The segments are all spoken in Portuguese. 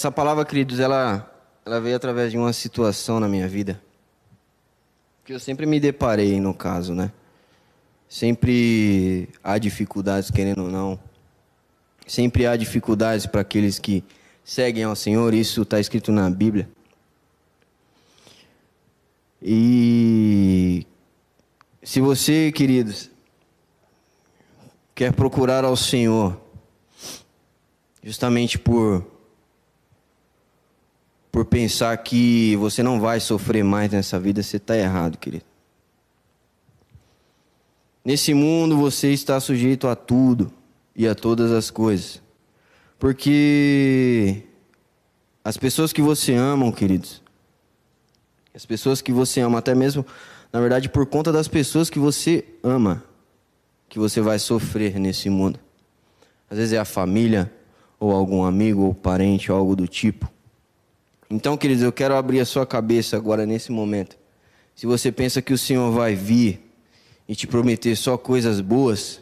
essa palavra, queridos, ela, ela veio através de uma situação na minha vida. Que eu sempre me deparei, no caso, né? Sempre há dificuldades, querendo ou não. Sempre há dificuldades para aqueles que seguem ao Senhor, isso está escrito na Bíblia. E se você, queridos, quer procurar ao Senhor, justamente por por pensar que você não vai sofrer mais nessa vida, você está errado, querido. Nesse mundo você está sujeito a tudo e a todas as coisas. Porque as pessoas que você ama, queridos, as pessoas que você ama, até mesmo, na verdade, por conta das pessoas que você ama, que você vai sofrer nesse mundo. Às vezes é a família, ou algum amigo, ou parente, ou algo do tipo. Então, queridos, eu quero abrir a sua cabeça agora nesse momento. Se você pensa que o Senhor vai vir e te prometer só coisas boas,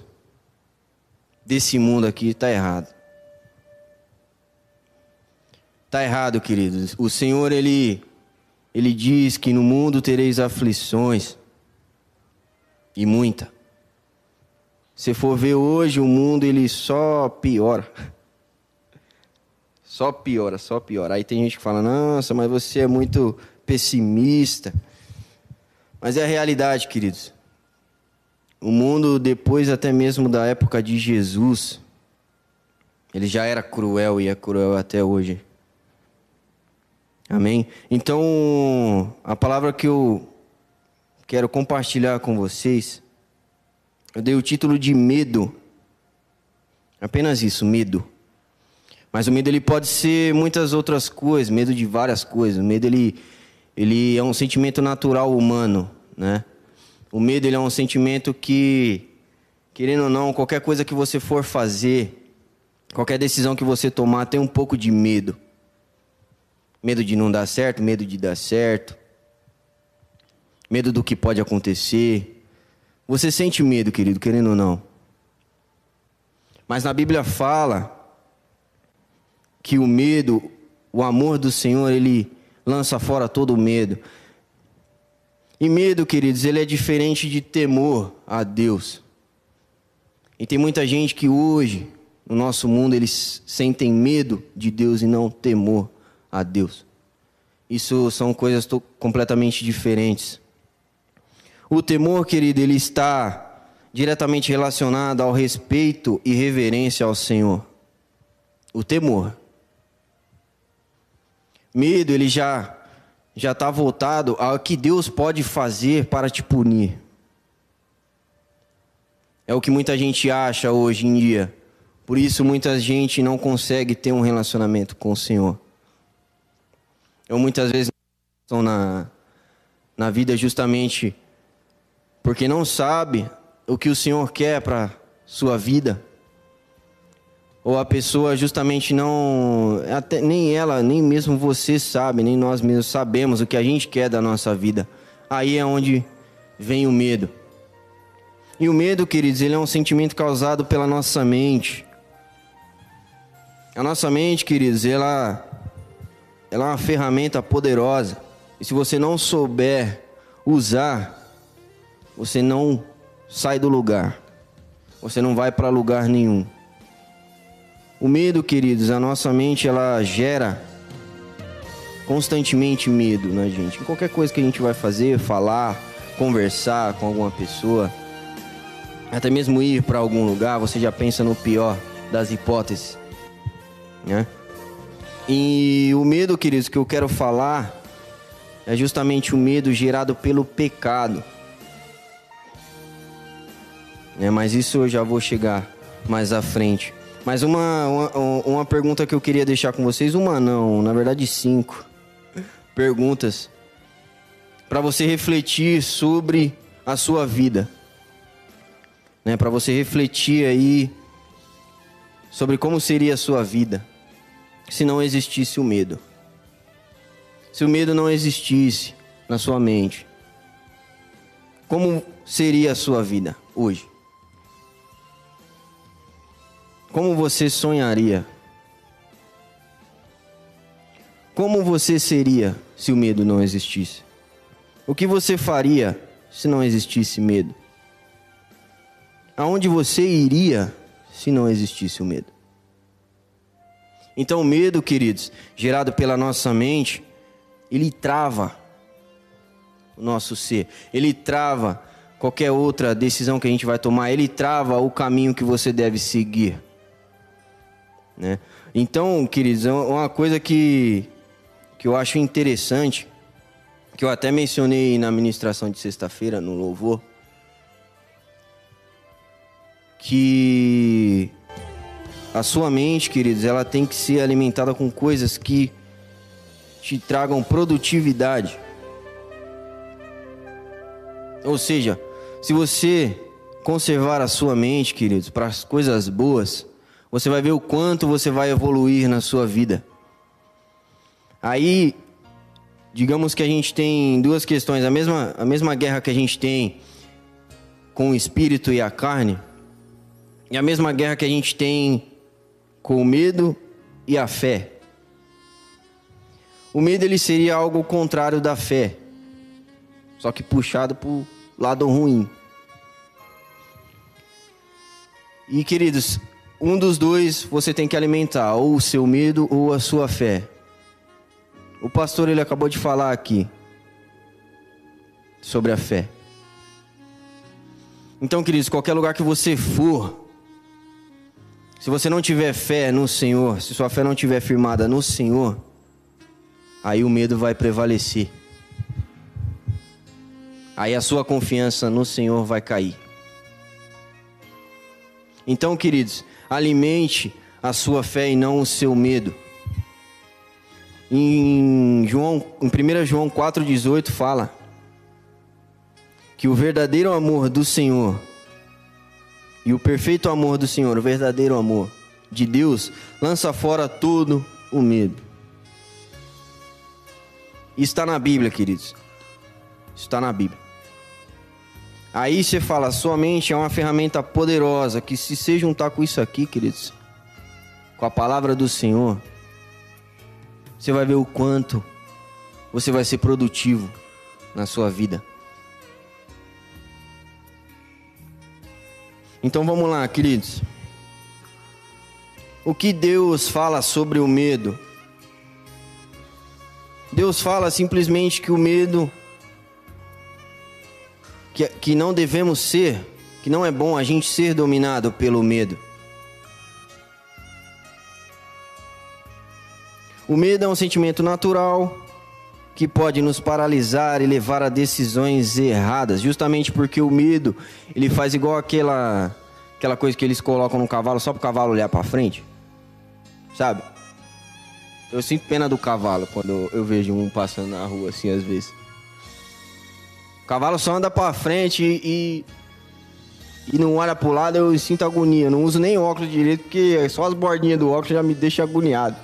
desse mundo aqui, está errado. Está errado, queridos. O Senhor, Ele, Ele diz que no mundo tereis aflições, e muita. Se for ver hoje, o mundo ele só piora. Só piora, só piora. Aí tem gente que fala: Nossa, mas você é muito pessimista. Mas é a realidade, queridos. O mundo, depois até mesmo da época de Jesus, ele já era cruel e é cruel até hoje. Amém? Então, a palavra que eu quero compartilhar com vocês, eu dei o título de medo. Apenas isso, medo. Mas o medo ele pode ser muitas outras coisas, medo de várias coisas. O medo ele, ele é um sentimento natural humano, né? O medo ele é um sentimento que, querendo ou não, qualquer coisa que você for fazer, qualquer decisão que você tomar, tem um pouco de medo. Medo de não dar certo, medo de dar certo, medo do que pode acontecer. Você sente medo, querido, querendo ou não. Mas na Bíblia fala que o medo, o amor do Senhor, ele lança fora todo o medo. E medo, queridos, ele é diferente de temor a Deus. E tem muita gente que hoje, no nosso mundo, eles sentem medo de Deus e não temor a Deus. Isso são coisas completamente diferentes. O temor, querido, ele está diretamente relacionado ao respeito e reverência ao Senhor. O temor. Medo, ele já já está voltado ao que Deus pode fazer para te punir. É o que muita gente acha hoje em dia. Por isso muita gente não consegue ter um relacionamento com o Senhor. Eu muitas vezes estão na, na vida justamente porque não sabe o que o Senhor quer para sua vida ou a pessoa justamente não, até, nem ela, nem mesmo você sabe, nem nós mesmos sabemos o que a gente quer da nossa vida. Aí é onde vem o medo. E o medo, queridos, ele é um sentimento causado pela nossa mente. A nossa mente, queridos, ela, ela é uma ferramenta poderosa. E se você não souber usar, você não sai do lugar. Você não vai para lugar nenhum. O medo, queridos, a nossa mente ela gera constantemente medo na né, gente. Em qualquer coisa que a gente vai fazer, falar, conversar com alguma pessoa, até mesmo ir para algum lugar, você já pensa no pior das hipóteses, né? E o medo, queridos, que eu quero falar é justamente o medo gerado pelo pecado. É, mas isso eu já vou chegar mais à frente. Mas uma, uma, uma pergunta que eu queria deixar com vocês, uma não, na verdade cinco perguntas para você refletir sobre a sua vida, né? Para você refletir aí sobre como seria a sua vida se não existisse o medo. Se o medo não existisse na sua mente, como seria a sua vida hoje? Como você sonharia? como você seria se o medo não existisse? O que você faria se não existisse medo? Aonde você iria se não existisse o medo? Então, o medo, queridos, gerado pela nossa mente, ele trava o nosso ser, ele trava qualquer outra decisão que a gente vai tomar, ele trava o caminho que você deve seguir. Né? Então, queridos, é uma coisa que, que eu acho interessante, que eu até mencionei na ministração de sexta-feira, no louvor, que a sua mente, queridos, ela tem que ser alimentada com coisas que te tragam produtividade. Ou seja, se você conservar a sua mente, queridos, para as coisas boas, você vai ver o quanto você vai evoluir na sua vida. Aí, digamos que a gente tem duas questões, a mesma, a mesma guerra que a gente tem com o espírito e a carne, e a mesma guerra que a gente tem com o medo e a fé. O medo ele seria algo contrário da fé, só que puxado para o lado ruim. E queridos, um dos dois você tem que alimentar, ou o seu medo ou a sua fé. O pastor ele acabou de falar aqui sobre a fé. Então, queridos, qualquer lugar que você for, se você não tiver fé no Senhor, se sua fé não tiver firmada no Senhor, aí o medo vai prevalecer. Aí a sua confiança no Senhor vai cair. Então, queridos, alimente a sua fé e não o seu medo. Em, João, em 1 João 4,18 fala que o verdadeiro amor do Senhor e o perfeito amor do Senhor, o verdadeiro amor de Deus, lança fora todo o medo. Isso está na Bíblia, queridos. Isso está na Bíblia. Aí você fala, sua mente é uma ferramenta poderosa que se você juntar com isso aqui, queridos, com a palavra do Senhor, você vai ver o quanto você vai ser produtivo na sua vida. Então vamos lá, queridos. O que Deus fala sobre o medo? Deus fala simplesmente que o medo, que, que não devemos ser, que não é bom a gente ser dominado pelo medo. O medo é um sentimento natural que pode nos paralisar e levar a decisões erradas, justamente porque o medo, ele faz igual aquela aquela coisa que eles colocam no cavalo só para o cavalo olhar para frente. Sabe? Eu sinto pena do cavalo quando eu vejo um passando na rua assim às vezes. Cavalo só anda para frente e e não olha pro lado, eu sinto agonia. Eu não uso nem óculos direito, porque só as bordinhas do óculos já me deixam agoniado.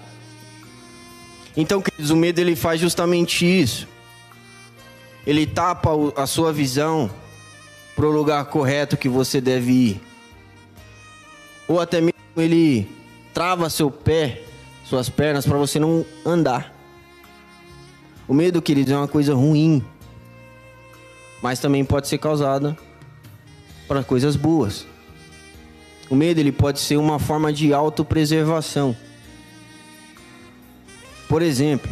Então, queridos, o medo ele faz justamente isso. Ele tapa a sua visão para o lugar correto que você deve ir. Ou até mesmo ele trava seu pé, suas pernas para você não andar. O medo, queridos, é uma coisa ruim, mas também pode ser causada para coisas boas. O medo ele pode ser uma forma de autopreservação. Por exemplo,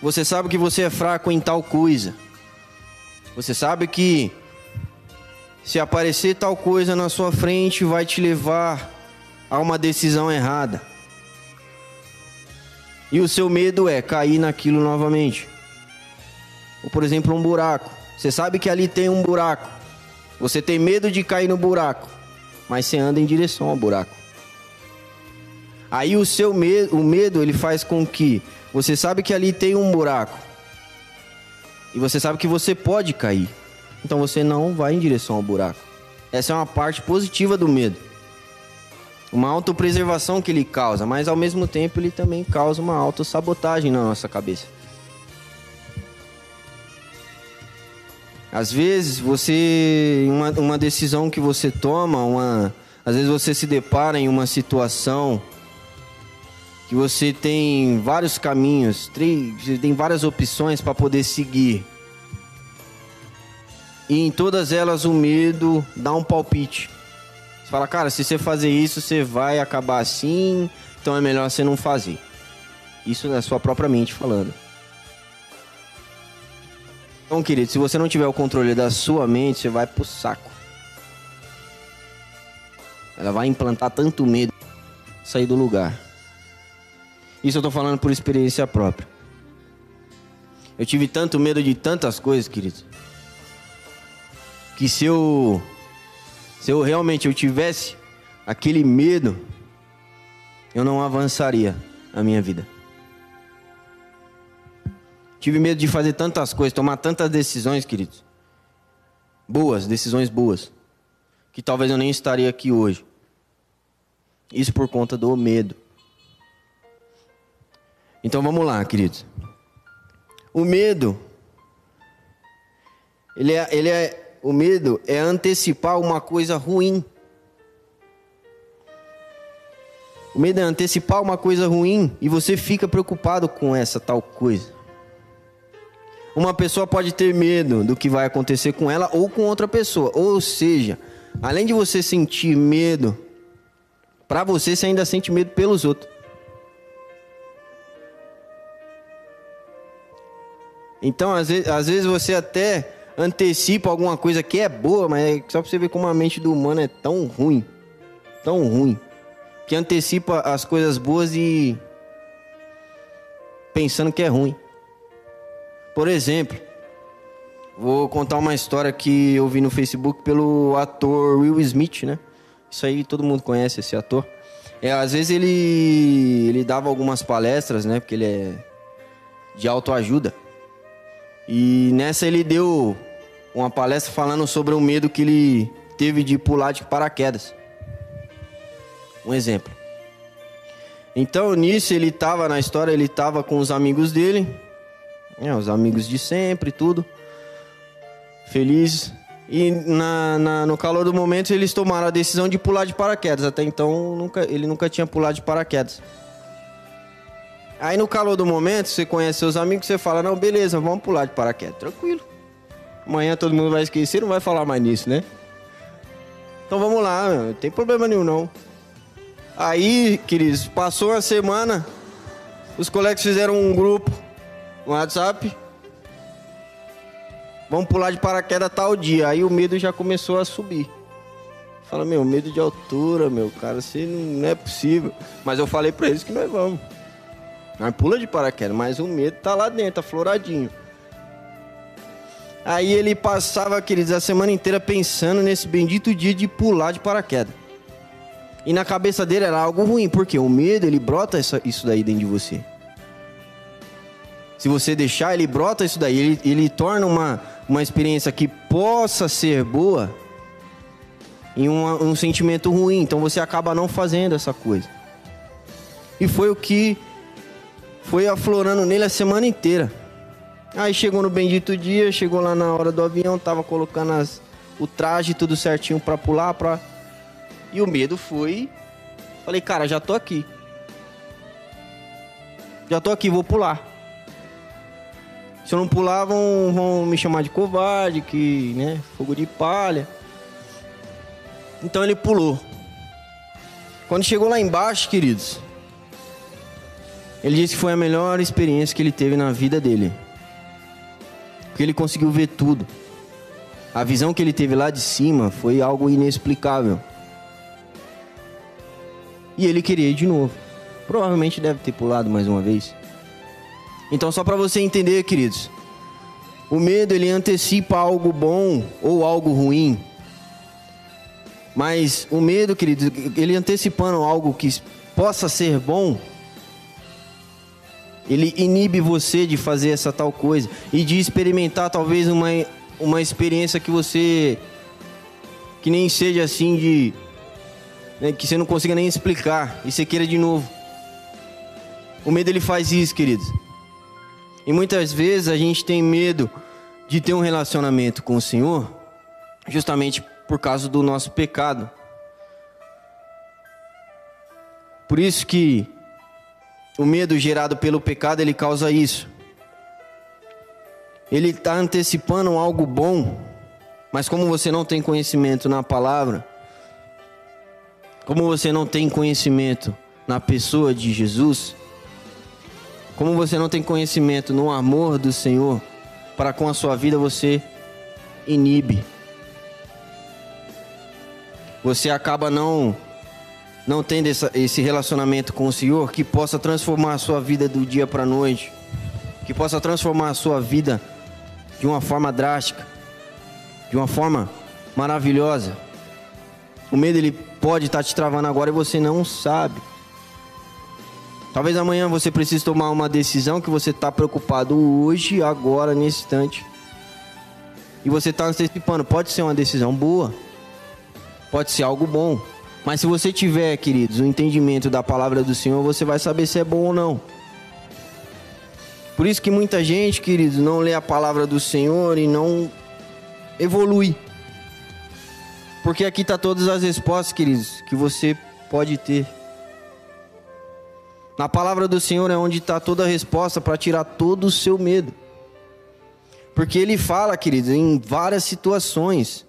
você sabe que você é fraco em tal coisa. Você sabe que se aparecer tal coisa na sua frente vai te levar a uma decisão errada. E o seu medo é cair naquilo novamente. Ou por exemplo, um buraco. Você sabe que ali tem um buraco. Você tem medo de cair no buraco, mas você anda em direção ao buraco. Aí o seu medo, o medo, ele faz com que você sabe que ali tem um buraco. E você sabe que você pode cair. Então você não vai em direção ao buraco. Essa é uma parte positiva do medo. Uma autopreservação que ele causa, mas ao mesmo tempo ele também causa uma autossabotagem na nossa cabeça. Às vezes você, uma, uma decisão que você toma, uma, às vezes você se depara em uma situação que você tem vários caminhos, três, tem várias opções para poder seguir. E em todas elas o medo dá um palpite. Você fala, cara, se você fazer isso, você vai acabar assim, então é melhor você não fazer. Isso é sua própria mente falando. Então, querido, se você não tiver o controle da sua mente, você vai pro saco. Ela vai implantar tanto medo sair do lugar. Isso eu tô falando por experiência própria. Eu tive tanto medo de tantas coisas, querido. Que se eu se eu realmente eu tivesse aquele medo, eu não avançaria na minha vida. Tive medo de fazer tantas coisas, tomar tantas decisões, queridos. Boas, decisões boas. Que talvez eu nem estaria aqui hoje. Isso por conta do medo. Então vamos lá, queridos. O medo, ele é, ele é, o medo é antecipar uma coisa ruim. O medo é antecipar uma coisa ruim e você fica preocupado com essa tal coisa. Uma pessoa pode ter medo do que vai acontecer com ela ou com outra pessoa. Ou seja, além de você sentir medo, para você você ainda sente medo pelos outros. Então, às vezes, às vezes você até antecipa alguma coisa que é boa, mas é só para você ver como a mente do humano é tão ruim, tão ruim, que antecipa as coisas boas e pensando que é ruim. Por exemplo, vou contar uma história que eu vi no Facebook pelo ator Will Smith, né? Isso aí todo mundo conhece esse ator. É, às vezes ele ele dava algumas palestras, né? Porque ele é de autoajuda. E nessa ele deu uma palestra falando sobre o medo que ele teve de pular de paraquedas. Um exemplo. Então nisso ele estava na história, ele estava com os amigos dele é, os amigos de sempre, tudo. Felizes. E na, na, no calor do momento eles tomaram a decisão de pular de paraquedas. Até então nunca, ele nunca tinha pulado de paraquedas. Aí no calor do momento, você conhece seus amigos, você fala, não, beleza, vamos pular de paraquedas. Tranquilo. Amanhã todo mundo vai esquecer, não vai falar mais nisso, né? Então vamos lá, não tem problema nenhum não. Aí, queridos, passou uma semana, os colegas fizeram um grupo no WhatsApp. Vamos pular de paraquedas tal dia. Aí o medo já começou a subir. Fala, meu, medo de altura, meu, cara, assim não é possível. Mas eu falei pra eles que nós vamos. Nós pula de paraquedas, mas o medo tá lá dentro, afloradinho. Aí ele passava, queridos, a semana inteira pensando nesse bendito dia de pular de paraquedas. E na cabeça dele era algo ruim, porque o medo, ele brota isso daí dentro de você. Se você deixar, ele brota isso daí, ele, ele torna uma, uma experiência que possa ser boa em um, um sentimento ruim. Então você acaba não fazendo essa coisa. E foi o que foi aflorando nele a semana inteira. Aí chegou no bendito dia, chegou lá na hora do avião, tava colocando as, o traje tudo certinho para pular, pra... e o medo foi. Falei, cara, já tô aqui. Já tô aqui, vou pular. Se eu não pular, vão, vão me chamar de covarde, que, né, fogo de palha. Então ele pulou. Quando chegou lá embaixo, queridos, ele disse que foi a melhor experiência que ele teve na vida dele. Porque ele conseguiu ver tudo. A visão que ele teve lá de cima foi algo inexplicável. E ele queria ir de novo. Provavelmente deve ter pulado mais uma vez. Então, só para você entender, queridos, o medo ele antecipa algo bom ou algo ruim. Mas o medo, queridos, ele antecipando algo que possa ser bom, ele inibe você de fazer essa tal coisa e de experimentar talvez uma, uma experiência que você que nem seja assim de né, que você não consiga nem explicar e você queira de novo. O medo ele faz isso, queridos. E muitas vezes a gente tem medo de ter um relacionamento com o Senhor, justamente por causa do nosso pecado. Por isso que o medo gerado pelo pecado, ele causa isso. Ele está antecipando algo bom, mas como você não tem conhecimento na palavra, como você não tem conhecimento na pessoa de Jesus, como você não tem conhecimento no amor do Senhor, para com a sua vida você inibe. Você acaba não não tendo essa, esse relacionamento com o Senhor que possa transformar a sua vida do dia para a noite, que possa transformar a sua vida de uma forma drástica, de uma forma maravilhosa. O medo ele pode estar te travando agora e você não sabe. Talvez amanhã você precise tomar uma decisão que você está preocupado hoje, agora, nesse instante. E você está antecipando. Pode ser uma decisão boa, pode ser algo bom. Mas se você tiver, queridos, o entendimento da palavra do Senhor, você vai saber se é bom ou não. Por isso que muita gente, queridos, não lê a palavra do Senhor e não evolui. Porque aqui está todas as respostas, queridos, que você pode ter. Na palavra do Senhor é onde está toda a resposta para tirar todo o seu medo. Porque ele fala, queridos, em várias situações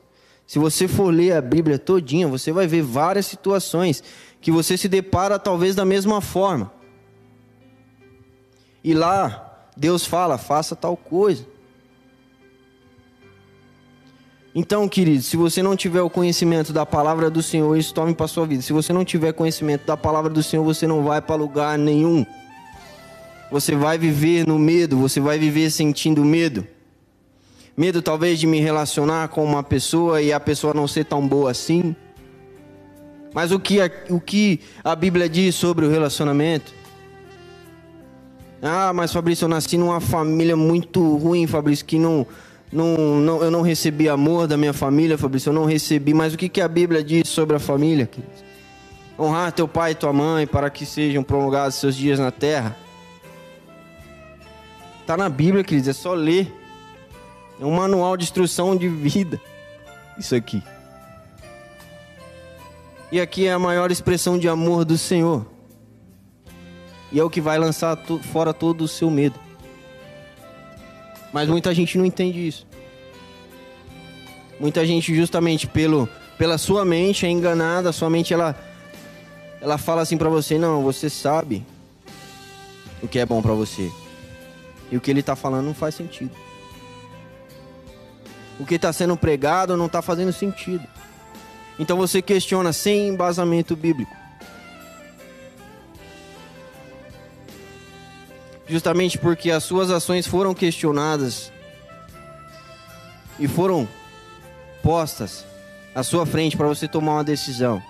se você for ler a Bíblia todinha, você vai ver várias situações que você se depara talvez da mesma forma. E lá Deus fala: faça tal coisa. Então, querido, se você não tiver o conhecimento da palavra do Senhor, isso tome para sua vida. Se você não tiver conhecimento da palavra do Senhor, você não vai para lugar nenhum. Você vai viver no medo, você vai viver sentindo medo. Medo talvez de me relacionar com uma pessoa e a pessoa não ser tão boa assim. Mas o que a, o que a Bíblia diz sobre o relacionamento? Ah, mas Fabrício, eu nasci numa família muito ruim, Fabrício, que não, não, não, eu não recebi amor da minha família, Fabrício, eu não recebi. Mas o que, que a Bíblia diz sobre a família? Honrar teu pai e tua mãe para que sejam prolongados seus dias na terra. Está na Bíblia, queridos, é só ler. É um manual de instrução de vida. Isso aqui. E aqui é a maior expressão de amor do Senhor. E é o que vai lançar fora todo o seu medo. Mas muita gente não entende isso. Muita gente justamente pelo pela sua mente é enganada, sua mente ela ela fala assim para você, não, você sabe o que é bom para você. E o que ele tá falando não faz sentido o que está sendo pregado não está fazendo sentido. Então você questiona sem embasamento bíblico. Justamente porque as suas ações foram questionadas e foram postas à sua frente para você tomar uma decisão.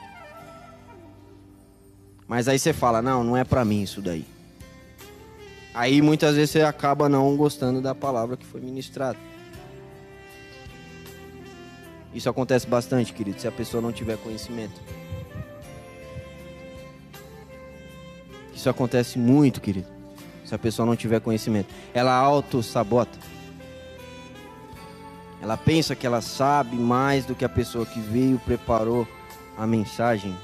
Mas aí você fala: "Não, não é para mim isso daí". Aí muitas vezes você acaba não gostando da palavra que foi ministrada. Isso acontece bastante, querido, se a pessoa não tiver conhecimento. Isso acontece muito, querido, se a pessoa não tiver conhecimento. Ela auto-sabota. Ela pensa que ela sabe mais do que a pessoa que veio preparou a mensagem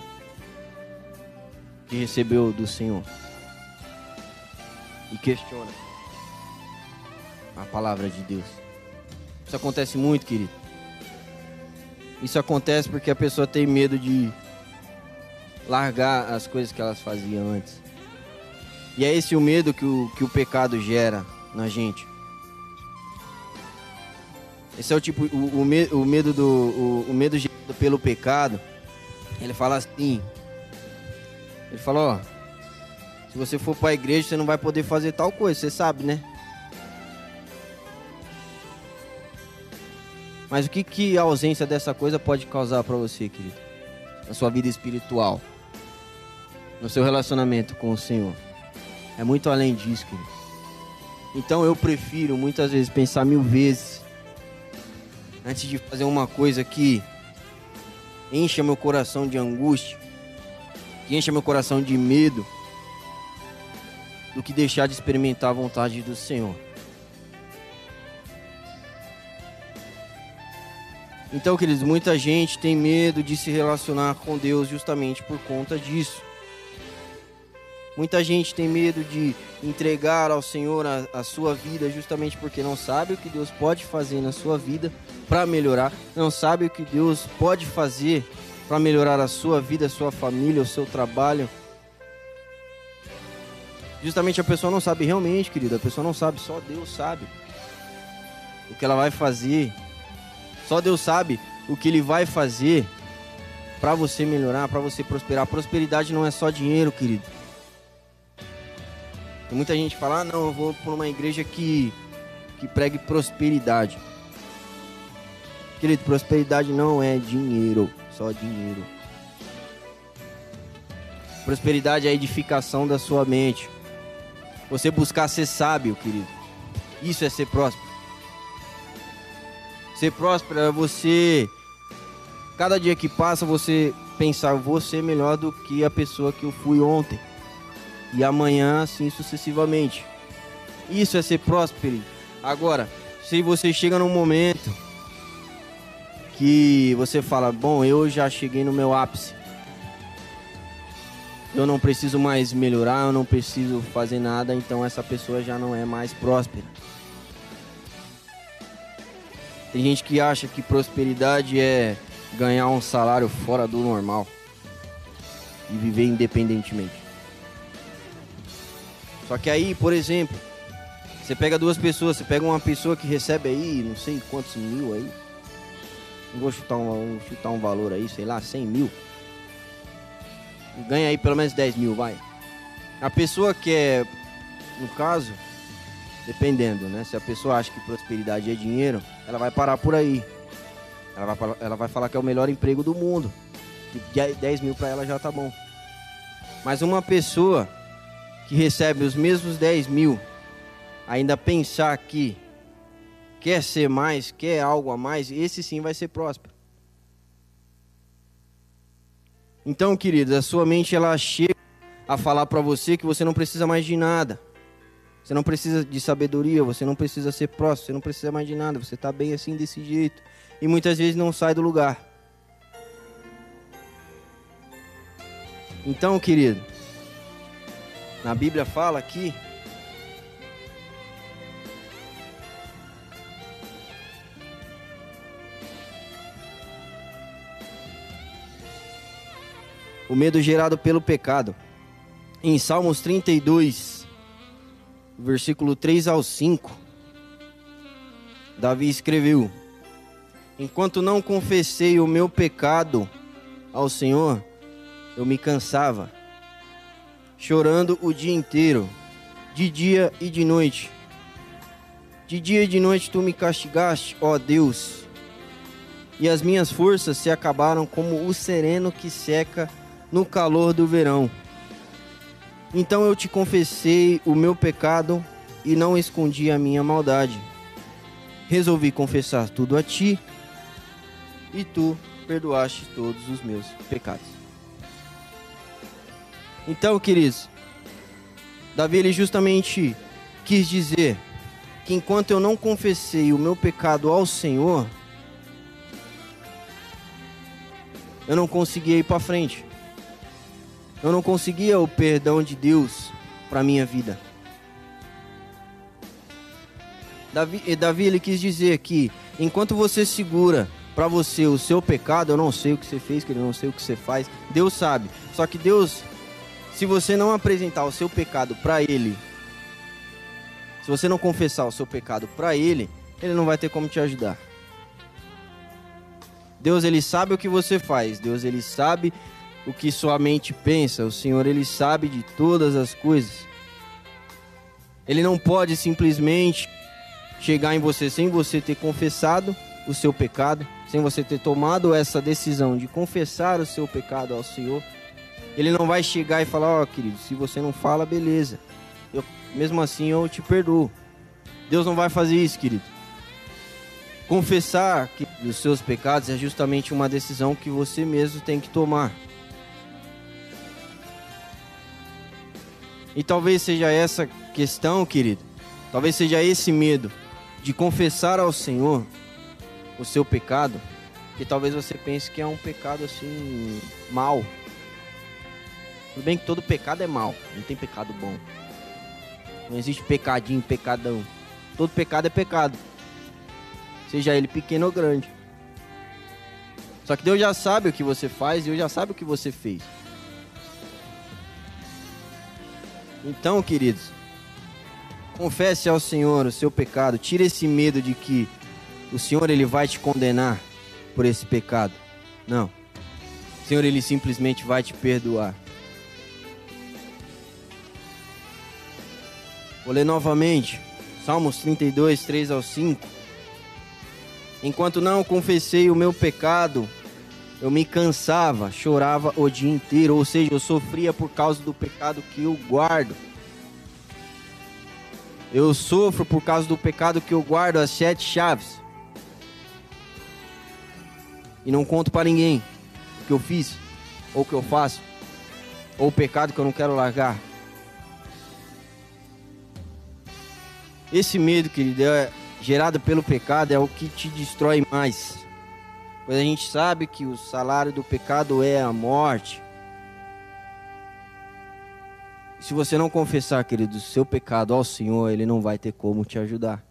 que recebeu do Senhor. E questiona a palavra de Deus. Isso acontece muito, querido. Isso acontece porque a pessoa tem medo de largar as coisas que elas faziam antes. E é esse o medo que o, que o pecado gera na gente. Esse é o tipo, o, o, me, o medo do, o, o, medo gerado pelo pecado. Ele fala assim. Ele fala, ó, se você for para a igreja, você não vai poder fazer tal coisa, você sabe, né? Mas o que, que a ausência dessa coisa pode causar para você, querido? Na sua vida espiritual, no seu relacionamento com o Senhor. É muito além disso, querido. Então eu prefiro muitas vezes pensar mil vezes antes de fazer uma coisa que encha meu coração de angústia, que encha meu coração de medo, do que deixar de experimentar a vontade do Senhor. Então, queridos, muita gente tem medo de se relacionar com Deus justamente por conta disso. Muita gente tem medo de entregar ao Senhor a, a, sua vida justamente porque não sabe o que Deus pode fazer na sua vida para melhorar, não sabe o que Deus pode fazer para melhorar a sua vida, a sua família, o seu trabalho. Justamente a pessoa não sabe realmente, querida, a pessoa não sabe, só Deus sabe o que ela vai fazer. Só Deus sabe o que ele vai fazer para você melhorar, para você prosperar. Prosperidade não é só dinheiro, querido. Tem muita gente fala, ah, não, eu vou para uma igreja que, que pregue prosperidade. Querido, prosperidade não é dinheiro, só dinheiro. Prosperidade é a edificação da sua mente. Você buscar ser sábio, querido. Isso é ser próspero. Ser próspero é você, cada dia que passa, você pensar, vou ser melhor do que a pessoa que eu fui ontem e amanhã assim sucessivamente. Isso é ser próspero. Agora, se você chega num momento que você fala, bom, eu já cheguei no meu ápice. Eu não preciso mais melhorar, eu não preciso fazer nada, então essa pessoa já não é mais próspera. Tem gente que acha que prosperidade é ganhar um salário fora do normal e viver independentemente. Só que aí, por exemplo, você pega duas pessoas, você pega uma pessoa que recebe aí, não sei quantos mil aí. Não vou chutar um, chutar um valor aí, sei lá, 100 mil. Ganha aí pelo menos 10 mil, vai. A pessoa que é, no caso, dependendo, né? Se a pessoa acha que prosperidade é dinheiro, ela vai parar por aí. Ela vai, ela vai falar que é o melhor emprego do mundo. Que 10 mil para ela já tá bom. Mas uma pessoa que recebe os mesmos 10 mil ainda pensar que quer ser mais, quer algo a mais, esse sim vai ser próspero. Então, queridos, a sua mente ela chega a falar para você que você não precisa mais de nada. Você não precisa de sabedoria, você não precisa ser próximo, você não precisa mais de nada, você está bem assim desse jeito. E muitas vezes não sai do lugar. Então, querido, na Bíblia fala aqui o medo gerado pelo pecado. Em Salmos 32, versículo 3 ao 5, Davi escreveu: Enquanto não confessei o meu pecado ao Senhor, eu me cansava chorando o dia inteiro, de dia e de noite. De dia e de noite tu me castigaste, ó Deus, e as minhas forças se acabaram como o sereno que seca no calor do verão. Então eu te confessei o meu pecado e não escondi a minha maldade. Resolvi confessar tudo a ti e tu perdoaste todos os meus pecados. Então, queridos, Davi ele justamente quis dizer que enquanto eu não confessei o meu pecado ao Senhor, eu não conseguia ir para frente. Eu não conseguia o perdão de Deus para minha vida. Davi, Davi ele quis dizer que enquanto você segura para você o seu pecado, eu não sei o que você fez, que eu não sei o que você faz, Deus sabe. Só que Deus se você não apresentar o seu pecado para ele, se você não confessar o seu pecado para ele, ele não vai ter como te ajudar. Deus ele sabe o que você faz, Deus ele sabe o que sua mente pensa, o Senhor ele sabe de todas as coisas. Ele não pode simplesmente chegar em você sem você ter confessado o seu pecado, sem você ter tomado essa decisão de confessar o seu pecado ao Senhor ele não vai chegar e falar, ó, oh, querido, se você não fala, beleza. Eu, mesmo assim eu te perdoo. Deus não vai fazer isso, querido. Confessar que os seus pecados é justamente uma decisão que você mesmo tem que tomar. E talvez seja essa questão, querido. Talvez seja esse medo de confessar ao Senhor o seu pecado, que talvez você pense que é um pecado assim mal, Tudo bem que todo pecado é mal, não tem pecado bom. Não existe pecadinho, pecadão. Todo pecado é pecado. Seja ele pequeno ou grande. Só que Deus já sabe o que você faz e Deus já sabe o que você fez. Então, queridos, confesse ao Senhor o seu pecado. Tire esse medo de que o Senhor ele vai te condenar por esse pecado. Não. O Senhor ele simplesmente vai te perdoar. Vou ler novamente. Salmos 32, 3 ao 5. Enquanto não confessei o meu pecado, eu me cansava, chorava o dia inteiro, ou seja, eu sofria por causa do pecado que eu guardo. Eu sofro por causa do pecado que eu guardo as sete chaves. E não conto para ninguém o que eu fiz, ou o que eu faço, ou o pecado que eu não quero largar. Esse medo, querido, é gerado pelo pecado é o que te destrói mais. Pois a gente sabe que o salário do pecado é a morte. Se você não confessar, querido, o seu pecado ao Senhor, Ele não vai ter como te ajudar.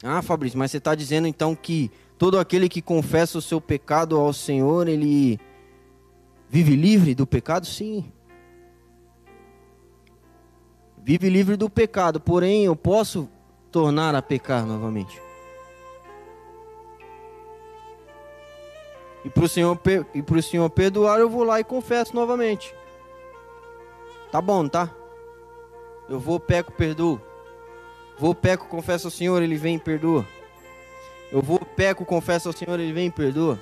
Ah, Fabrício, mas você está dizendo então que todo aquele que confessa o seu pecado ao Senhor, ele vive livre do pecado? Sim vive livre do pecado, porém eu posso tornar a pecar novamente. E para o Senhor, e Senhor perdoar, eu vou lá e confesso novamente. Tá bom, tá? Eu vou, peco, perdoo. Vou, peco, confesso ao Senhor, Ele vem e perdoa. Eu vou, peco, confesso ao Senhor, Ele vem e perdoa.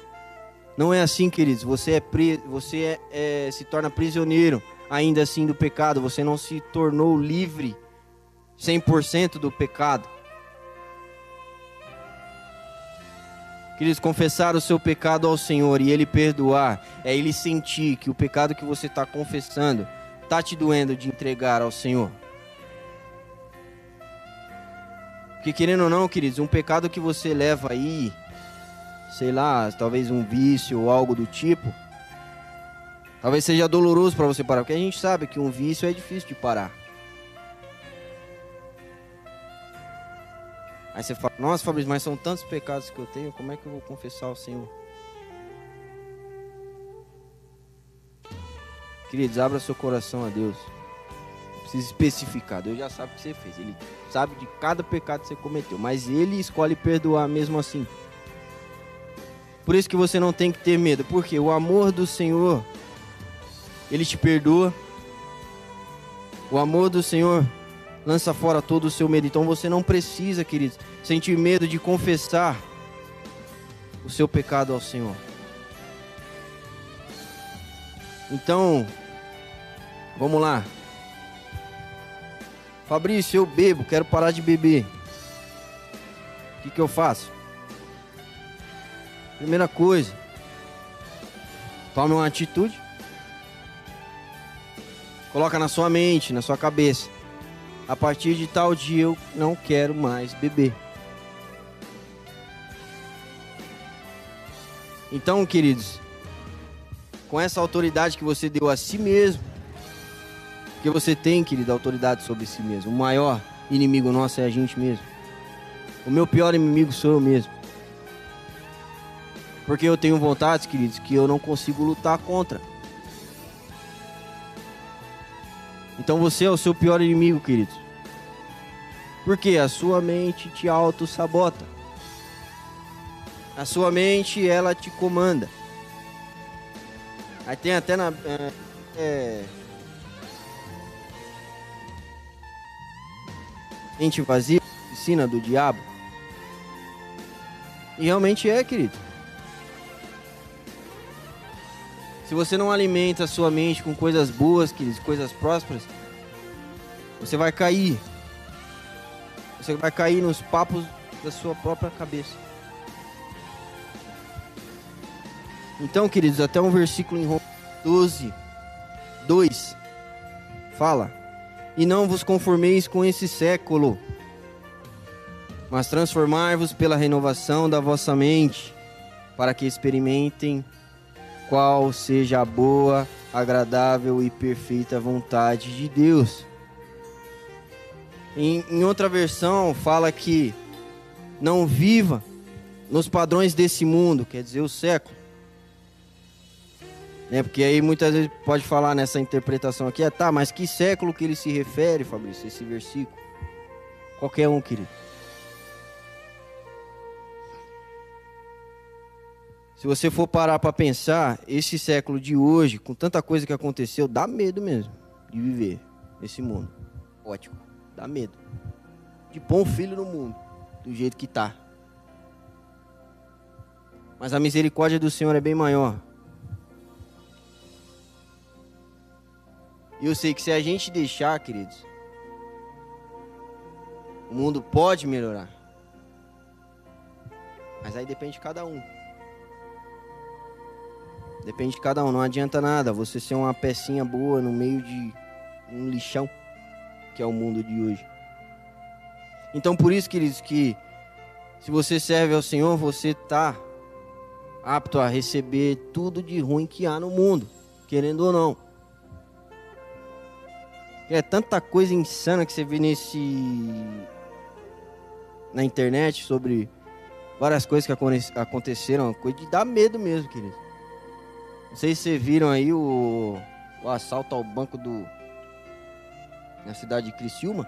Não é assim, queridos. Você, é você é, é, se torna prisioneiro ainda assim do pecado, você não se tornou livre 100% do pecado. Queridos, confessar o seu pecado ao Senhor e Ele perdoar, é Ele sentir que o pecado que você está confessando está te doendo de entregar ao Senhor. Porque querendo ou não, queridos, um pecado que você leva aí, sei lá, talvez um vício ou algo do tipo, Talvez seja doloroso para você parar, porque a gente sabe que um vício é difícil de parar. Aí você fala, nossa Fabrício, mas são tantos pecados que eu tenho, como é que eu vou confessar ao Senhor? Queridos, abra seu coração a Deus. Não precisa especificar, Deus já sabe o que você fez. Ele sabe de cada pecado que você cometeu, mas Ele escolhe perdoar mesmo assim. Por isso que você não tem que ter medo, porque o amor do Senhor ele te perdoa. O amor do Senhor lança fora todo o seu medo. Então você não precisa, queridos, sentir medo de confessar o seu pecado ao Senhor. Então, vamos lá. Fabrício, eu bebo, quero parar de beber. O que, que eu faço? Primeira coisa, tome uma atitude. Coloca na sua mente, na sua cabeça. A partir de tal dia eu não quero mais beber. Então, queridos, com essa autoridade que você deu a si mesmo, que você tem, querido, autoridade sobre si mesmo. O maior inimigo nosso é a gente mesmo. O meu pior inimigo sou eu mesmo. Porque eu tenho vontades, queridos, que eu não consigo lutar contra. Então você é o seu pior inimigo, queridos. Porque a sua mente te auto-sabota. A sua mente, ela te comanda. Aí tem até na. É, é, mente vazia, piscina do diabo. E realmente é, querido. Se você não alimenta a sua mente com coisas boas, coisas prósperas, você vai cair. Você vai cair nos papos da sua própria cabeça. Então, queridos, até um versículo em Romanos 12, 2, fala: E não vos conformeis com esse século, mas transformai-vos pela renovação da vossa mente, para que experimentem qual seja a boa, agradável e perfeita vontade de Deus. Em, em outra versão, fala que não viva nos padrões desse mundo, quer dizer, o século. É, porque aí muitas vezes pode falar nessa interpretação aqui, é, tá, mas que século que ele se refere, Fabrício, esse versículo? Qualquer um, querido. Se você for parar para pensar, esse século de hoje, com tanta coisa que aconteceu, dá medo mesmo de viver esse mundo. Ótimo, dá medo. De pôr um filho no mundo, do jeito que tá. Mas a misericórdia do Senhor é bem maior. E eu sei que se a gente deixar, queridos, o mundo pode melhorar. Mas aí depende de cada um. Depende de cada um. Não adianta nada você ser uma pecinha boa no meio de um lixão, que é o mundo de hoje. Então, por isso, queridos, que se você serve ao Senhor, você está apto a receber tudo de ruim que há no mundo, querendo ou não. É tanta coisa insana que você vê nesse. na internet sobre várias coisas que aconteceram. Coisa de dar medo mesmo, querido. Não sei se vocês viram aí o, o assalto ao banco do. na cidade de Criciúma.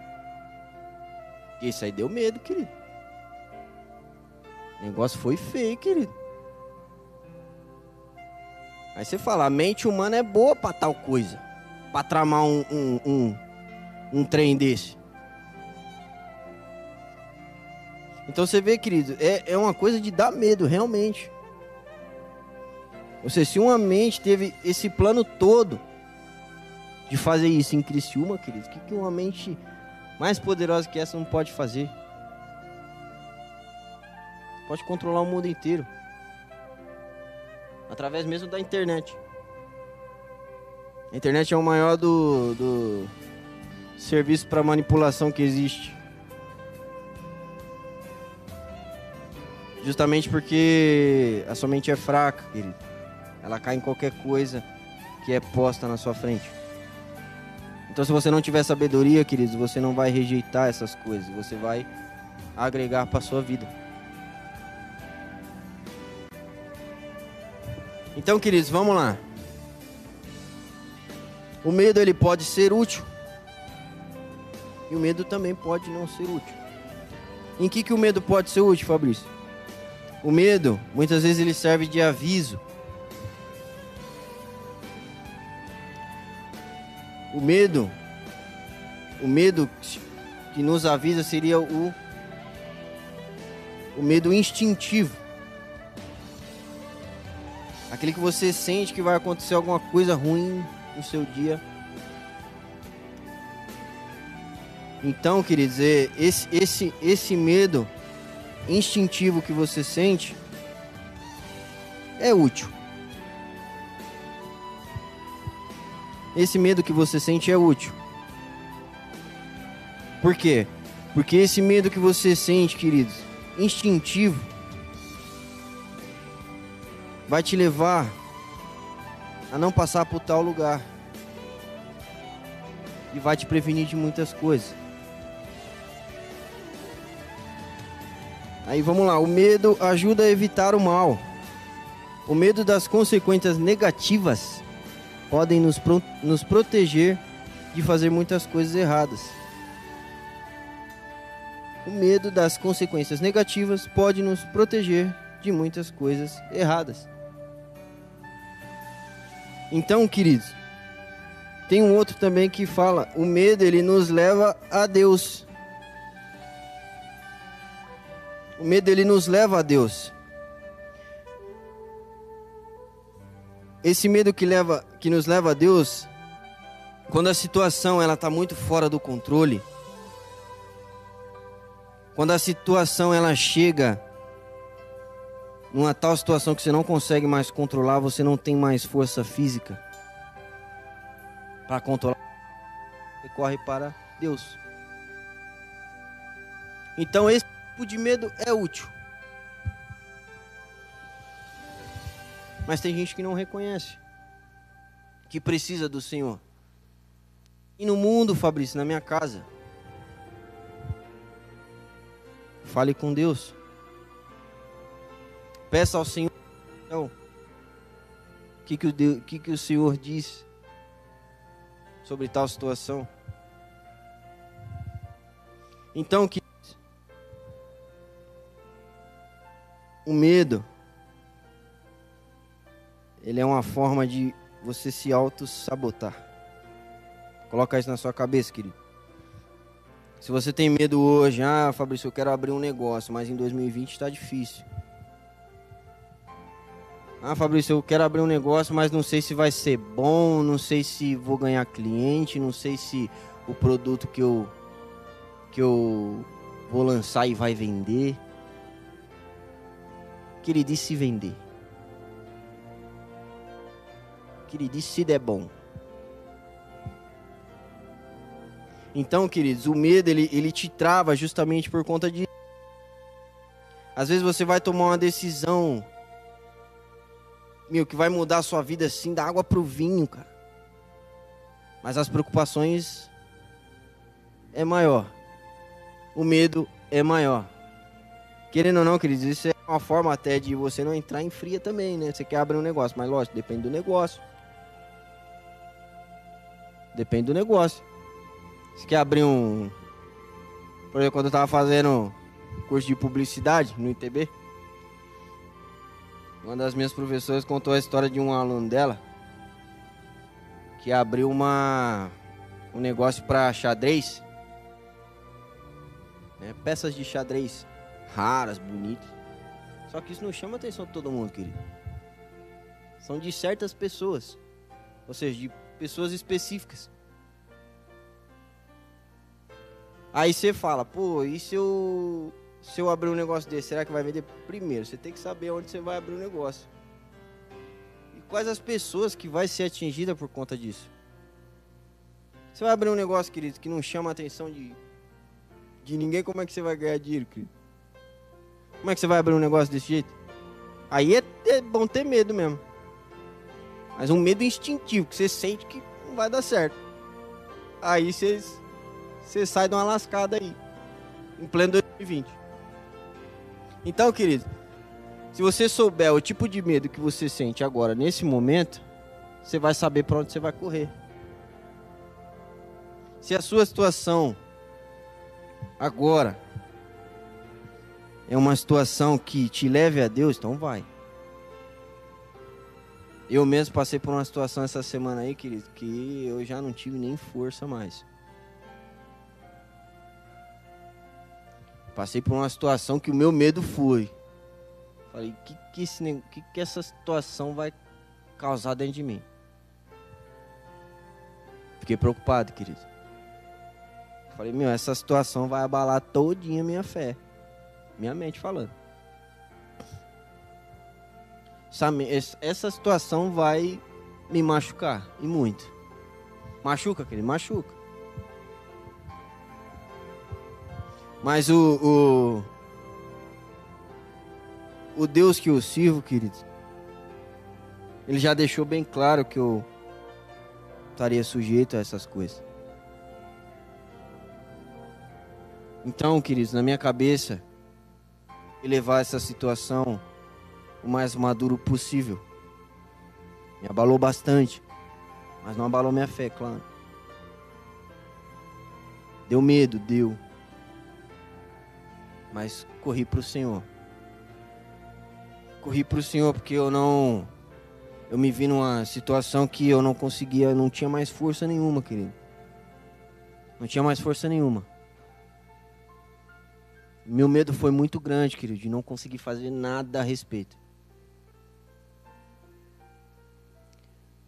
Isso aí deu medo, querido. O negócio foi feio, querido. Aí você fala, a mente humana é boa para tal coisa para tramar um, um, um, um trem desse. Então você vê, querido, é, é uma coisa de dar medo, realmente. Ou seja, se uma mente teve esse plano todo de fazer isso em Criciúma, querido, o que, que uma mente mais poderosa que essa não pode fazer? Pode controlar o mundo inteiro. Através mesmo da internet. A internet é o maior do, do serviço para manipulação que existe. Justamente porque a sua mente é fraca, querido. Ela cai em qualquer coisa que é posta na sua frente. Então, se você não tiver sabedoria, queridos, você não vai rejeitar essas coisas. Você vai agregar para sua vida. Então, queridos, vamos lá. O medo ele pode ser útil. E o medo também pode não ser útil. Em que, que o medo pode ser útil, Fabrício? O medo, muitas vezes, ele serve de aviso. O medo, o medo que nos avisa seria o, o medo instintivo. Aquele que você sente que vai acontecer alguma coisa ruim no seu dia. Então, queridos, é, esse, esse, esse medo instintivo que você sente é útil. Esse medo que você sente é útil. Por quê? Porque esse medo que você sente, queridos, instintivo, vai te levar a não passar por tal lugar. E vai te prevenir de muitas coisas. Aí vamos lá, o medo ajuda a evitar o mal. O medo das consequências negativas podem nos, pro nos proteger de fazer muitas coisas erradas. O medo das consequências negativas pode nos proteger de muitas coisas erradas. Então, queridos, tem um outro também que fala: o medo ele nos leva a Deus. O medo ele nos leva a Deus. Esse medo que leva, que nos leva a Deus, quando a situação ela está muito fora do controle, quando a situação ela chega numa tal situação que você não consegue mais controlar, você não tem mais força física para controlar, você corre para Deus. Então esse tipo de medo é útil. Mas tem gente que não reconhece, que precisa do Senhor. E no mundo, Fabrício, na minha casa, fale com Deus. Peça ao Senhor então, o que, que, o Deus, que, que o Senhor diz sobre tal situação. Então, que o medo ele é uma forma de você se auto-sabotar. Coloca isso na sua cabeça, querido. Se você tem medo hoje, ah, Fabrício, eu quero abrir um negócio, mas em 2020 está difícil. Ah, Fabrício, eu quero abrir um negócio, mas não sei se vai ser bom, não sei se vou ganhar cliente, não sei se o produto que eu que eu vou lançar e vai vender. Queridice se vender. Queridice se der bom. Então, queridos, o medo ele, ele te trava justamente por conta de. Às vezes você vai tomar uma decisão meu, que vai mudar a sua vida assim, da água pro vinho, cara. Mas as preocupações é maior. O medo é maior. Querendo ou não, queridos, isso é uma forma até de você não entrar em fria também, né? Você quer abrir um negócio, mas lógico, depende do negócio. Depende do negócio. Você quer abrir um. Por exemplo, quando eu tava fazendo curso de publicidade no ITB, uma das minhas professoras contou a história de um aluno dela que abriu uma um negócio para xadrez. Né? Peças de xadrez raras, bonitas. Só que isso não chama a atenção de todo mundo, querido. São de certas pessoas. Ou seja, de pessoas específicas. Aí você fala, pô, e se eu se eu abrir um negócio desse, será que vai vender? Primeiro, você tem que saber onde você vai abrir o negócio. E quais as pessoas que vai ser atingida por conta disso. Você vai abrir um negócio, querido, que não chama a atenção de, de ninguém, como é que você vai ganhar dinheiro, querido? Como é que você vai abrir um negócio desse jeito? Aí é, é bom ter medo mesmo. Mas um medo instintivo, que você sente que não vai dar certo. Aí você, você sai de uma lascada aí. Em pleno 2020. Então, querido, se você souber o tipo de medo que você sente agora, nesse momento, você vai saber para onde você vai correr. Se a sua situação agora é uma situação que te leve a Deus, então vai. Eu mesmo passei por uma situação essa semana aí, querido, que eu já não tive nem força mais. Passei por uma situação que o meu medo foi. Falei, o que, que, esse, que, que essa situação vai causar dentro de mim? Fiquei preocupado, querido. Falei, meu, essa situação vai abalar todinha a minha fé. Minha mente falando. Essa, situação vai me machucar. E muito. Machuca, querido? Machuca. Mas o, o, o Deus que eu sirvo, querido, ele já deixou bem claro que eu estaria sujeito a essas coisas. Então, queridos, na minha cabeça, levar essa situação o mais maduro possível. Me abalou bastante, mas não abalou minha fé, claro. Deu medo, deu mas corri para o Senhor. Corri para o Senhor porque eu não. Eu me vi numa situação que eu não conseguia, não tinha mais força nenhuma, querido. Não tinha mais força nenhuma. Meu medo foi muito grande, querido, de não conseguir fazer nada a respeito.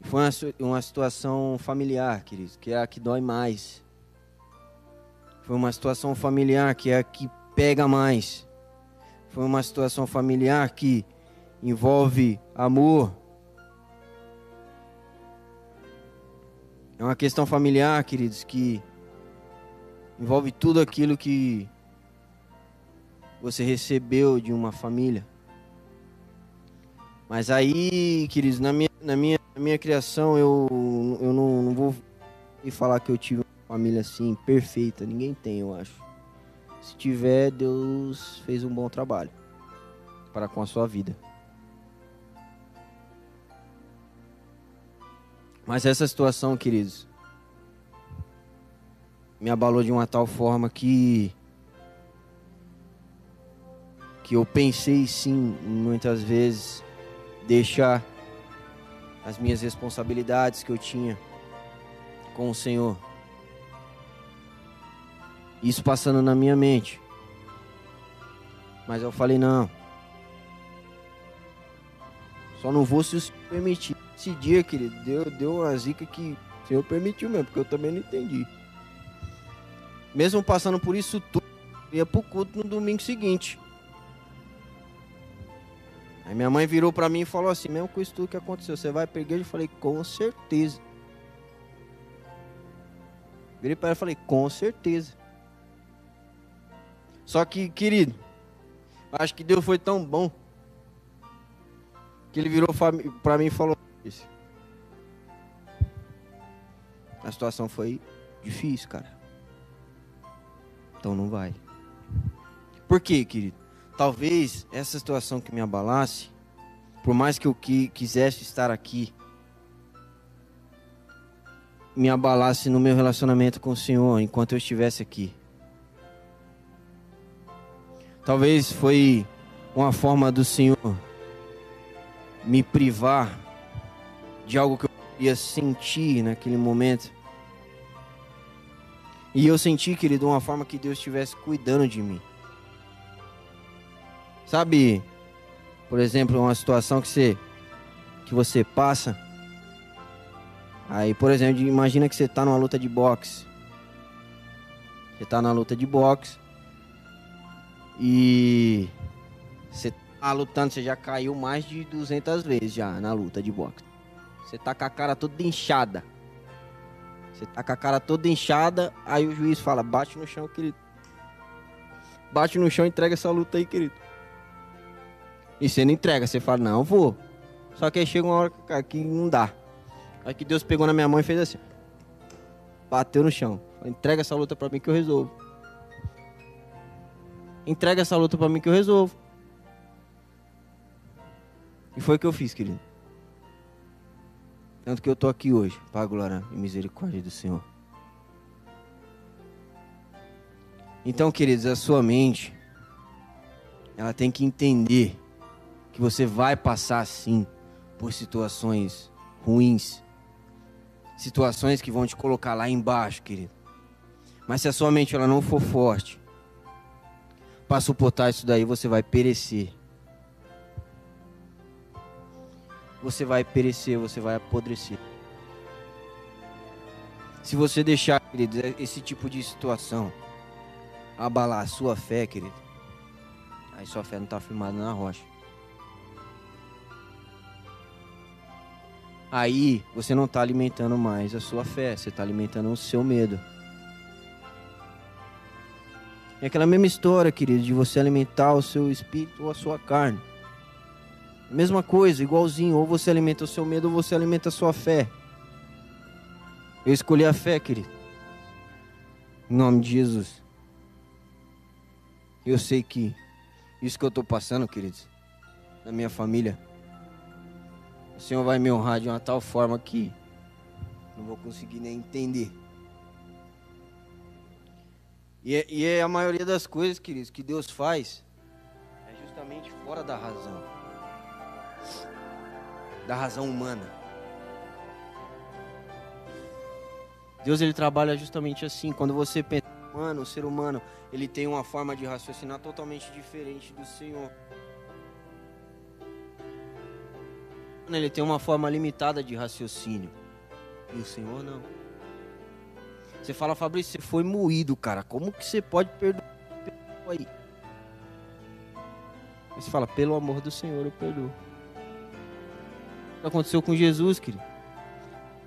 Foi uma, uma situação familiar, querido, que é a que dói mais. Foi uma situação familiar que é a que pega mais. Foi uma situação familiar que envolve amor. É uma questão familiar, queridos, que envolve tudo aquilo que você recebeu de uma família. Mas aí, queridos, na minha, na minha, na minha criação, eu, eu não, não vou falar que eu tive uma família assim, perfeita. Ninguém tem, eu acho. Se tiver, Deus fez um bom trabalho para com a sua vida. Mas essa situação, queridos, me abalou de uma tal forma que que eu pensei sim muitas vezes deixar as minhas responsabilidades que eu tinha com o Senhor. Isso passando na minha mente. Mas eu falei, não. Só não vou se o Senhor permitir. Esse dia, querido, deu, deu uma zica que o Senhor permitiu mesmo, porque eu também não entendi. Mesmo passando por isso tudo, ia pro culto no domingo seguinte. Aí minha mãe virou para mim e falou assim: mesmo com isso tudo que aconteceu, você vai pra igreja? Eu falei: com certeza. Virei para ela e falei: com certeza. Só que, querido, acho que Deus foi tão bom que ele virou para mim e falou: a situação foi difícil, cara. Então não vai. Por quê, querido? Talvez essa situação que me abalasse, por mais que eu quisesse estar aqui, me abalasse no meu relacionamento com o Senhor enquanto eu estivesse aqui. Talvez foi uma forma do Senhor me privar de algo que eu ia sentir naquele momento. E eu senti, querido, uma forma que Deus estivesse cuidando de mim. Sabe, por exemplo, uma situação que você que você passa. Aí, por exemplo, imagina que você está numa luta de boxe. Você está na luta de boxe e você tá lutando, você já caiu mais de 200 vezes já na luta de boxe. Você tá com a cara toda inchada. Você tá com a cara toda inchada, aí o juiz fala: "Bate no chão, querido. Bate no chão, entrega essa luta aí, querido." E você não entrega, você fala, não, vou. Só que aí chega uma hora que não dá. Aí que Deus pegou na minha mão e fez assim. Bateu no chão. Entrega essa luta para mim que eu resolvo. Entrega essa luta para mim que eu resolvo. E foi o que eu fiz, querido. Tanto que eu tô aqui hoje, para glória e misericórdia do Senhor. Então, queridos, a sua mente ela tem que entender que você vai passar sim por situações ruins, situações que vão te colocar lá embaixo, querido. Mas se a sua mente ela não for forte para suportar isso daí, você vai perecer. Você vai perecer, você vai apodrecer. Se você deixar, querido, esse tipo de situação abalar a sua fé, querido, aí sua fé não está firmada na rocha. Aí você não está alimentando mais a sua fé, você está alimentando o seu medo. É aquela mesma história, querido, de você alimentar o seu espírito ou a sua carne. Mesma coisa, igualzinho, ou você alimenta o seu medo ou você alimenta a sua fé. Eu escolhi a fé, querido. Em nome de Jesus. Eu sei que isso que eu estou passando, queridos, na minha família, o Senhor vai me honrar de uma tal forma que não vou conseguir nem entender. E é, e é a maioria das coisas, queridos, que Deus faz é justamente fora da razão. Da razão humana. Deus ele trabalha justamente assim. Quando você pensa, mano, o ser humano, ele tem uma forma de raciocinar totalmente diferente do Senhor. Ele tem uma forma limitada de raciocínio. E o Senhor não. Você fala, Fabrício, você foi moído, cara. Como que você pode perdoar aí? Você fala, pelo amor do Senhor, eu perdoo. O que aconteceu com Jesus, querido?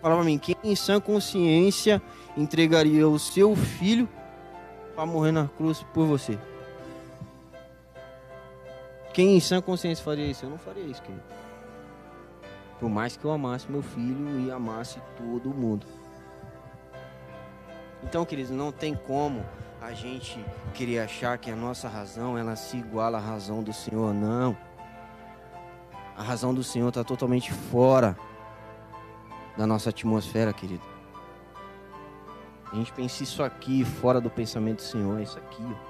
Fala pra mim, quem em sã consciência entregaria o seu filho para morrer na cruz por você? Quem em sã consciência faria isso? Eu não faria isso, querido. Por mais que eu amasse meu filho e amasse todo mundo. Então, queridos, não tem como a gente querer achar que a nossa razão ela se iguala à razão do Senhor, não. A razão do Senhor está totalmente fora da nossa atmosfera, querido. A gente pensa isso aqui, fora do pensamento do Senhor, isso aqui. Ó.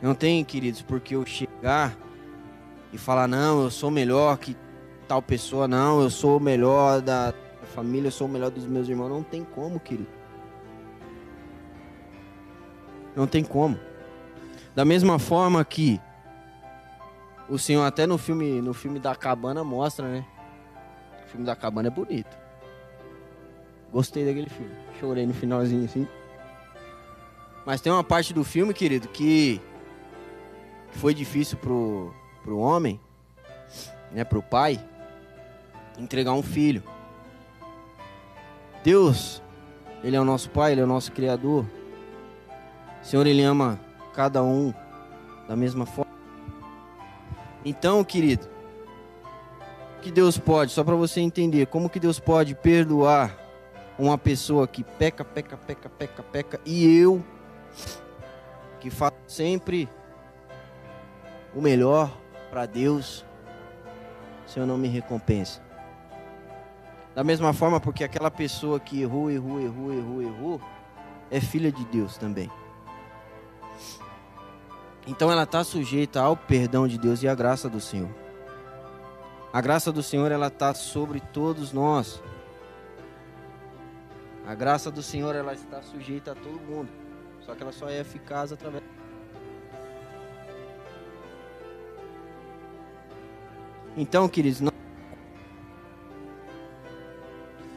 Não tem, queridos, porque eu chegar e falar, não, eu sou melhor que tal pessoa, não, eu sou o melhor da família, eu sou o melhor dos meus irmãos. Não tem como, querido. Não tem como. Da mesma forma que o Senhor até no filme, no filme da cabana mostra, né? O filme da cabana é bonito. Gostei daquele filme. Chorei no finalzinho assim. Mas tem uma parte do filme, querido, que foi difícil pro, pro homem, né, pro pai, entregar um filho. Deus, ele é o nosso pai, ele é o nosso criador. O Senhor, ele ama cada um da mesma forma. Então, querido, que Deus pode, só para você entender, como que Deus pode perdoar uma pessoa que peca, peca, peca, peca, peca, e eu que faço sempre o melhor para Deus, o Senhor não me recompensa. Da mesma forma, porque aquela pessoa que errou, errou, errou, errou, errou, é filha de Deus também. Então ela está sujeita ao perdão de Deus e à graça do Senhor. A graça do Senhor ela está sobre todos nós. A graça do Senhor ela está sujeita a todo mundo. Só que ela só é eficaz através Então, queridos, não...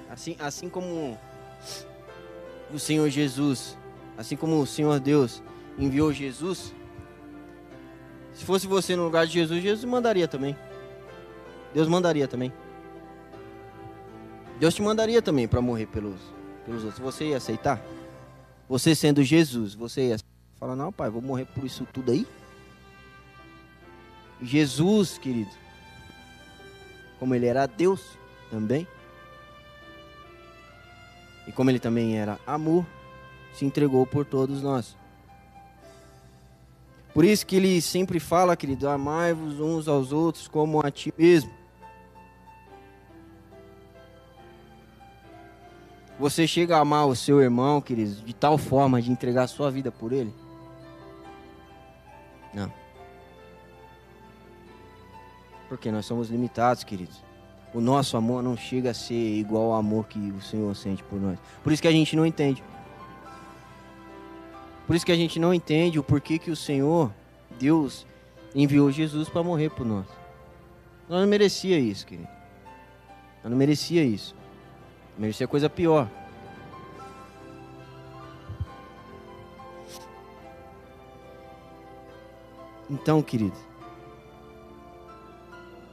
assim, assim como o Senhor Jesus, assim como o Senhor Deus enviou Jesus, se fosse você no lugar de Jesus, Jesus mandaria também. Deus mandaria também. Deus te mandaria também para morrer pelos, pelos outros. Você ia aceitar? Você sendo Jesus, você ia falar: Não, pai, vou morrer por isso tudo aí? Jesus, querido, como ele era Deus também, e como ele também era amor, se entregou por todos nós. Por isso que ele sempre fala, querido, amai-vos uns aos outros como a ti mesmo. Você chega a amar o seu irmão, querido, de tal forma de entregar a sua vida por ele? Não. Porque nós somos limitados, queridos. O nosso amor não chega a ser igual ao amor que o Senhor sente por nós. Por isso que a gente não entende. Por isso que a gente não entende o porquê que o Senhor, Deus, enviou Jesus para morrer por nós. Nós não merecia isso, querido. Nós não merecia isso. Merecia coisa pior. Então, querido,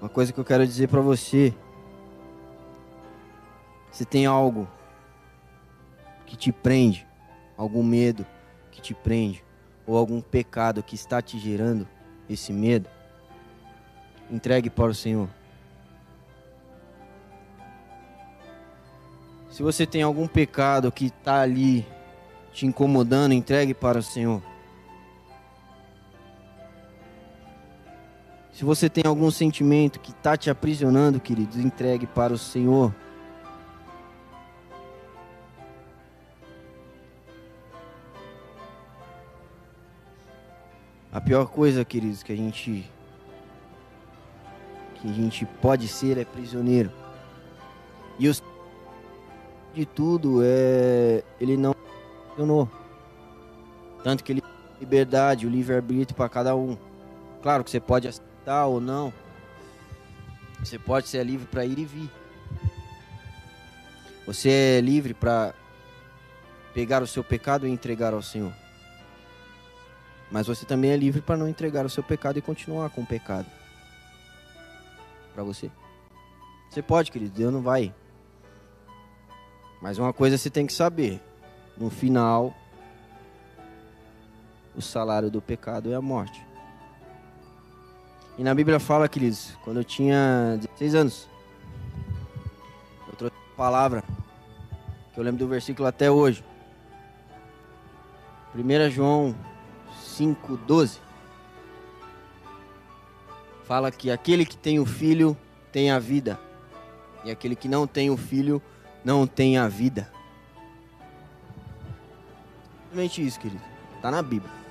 uma coisa que eu quero dizer para você. Se tem algo que te prende, algum medo que te prende, ou algum pecado que está te gerando esse medo, entregue para o Senhor. Se você tem algum pecado que está ali te incomodando, entregue para o Senhor. Se você tem algum sentimento que está te aprisionando, queridos, entregue para o Senhor. A pior coisa, queridos, que a gente que a gente pode ser é prisioneiro. E o de tudo é ele não funcionou. Tanto que ele liberdade, o livre-arbítrio para cada um. Claro que você pode aceitar ou não. Você pode ser livre para ir e vir. Você é livre para pegar o seu pecado e entregar ao Senhor. Mas você também é livre para não entregar o seu pecado e continuar com o pecado. Para você. Você pode, querido, Deus não vai. Mas uma coisa você tem que saber: no final, o salário do pecado é a morte. E na Bíblia fala, queridos, quando eu tinha 16 anos, eu trouxe uma palavra, que eu lembro do versículo até hoje. 1 João 5,12 fala que aquele que tem o filho tem a vida, e aquele que não tem o filho não tem a vida. Simplesmente isso, querido. Está na Bíblia.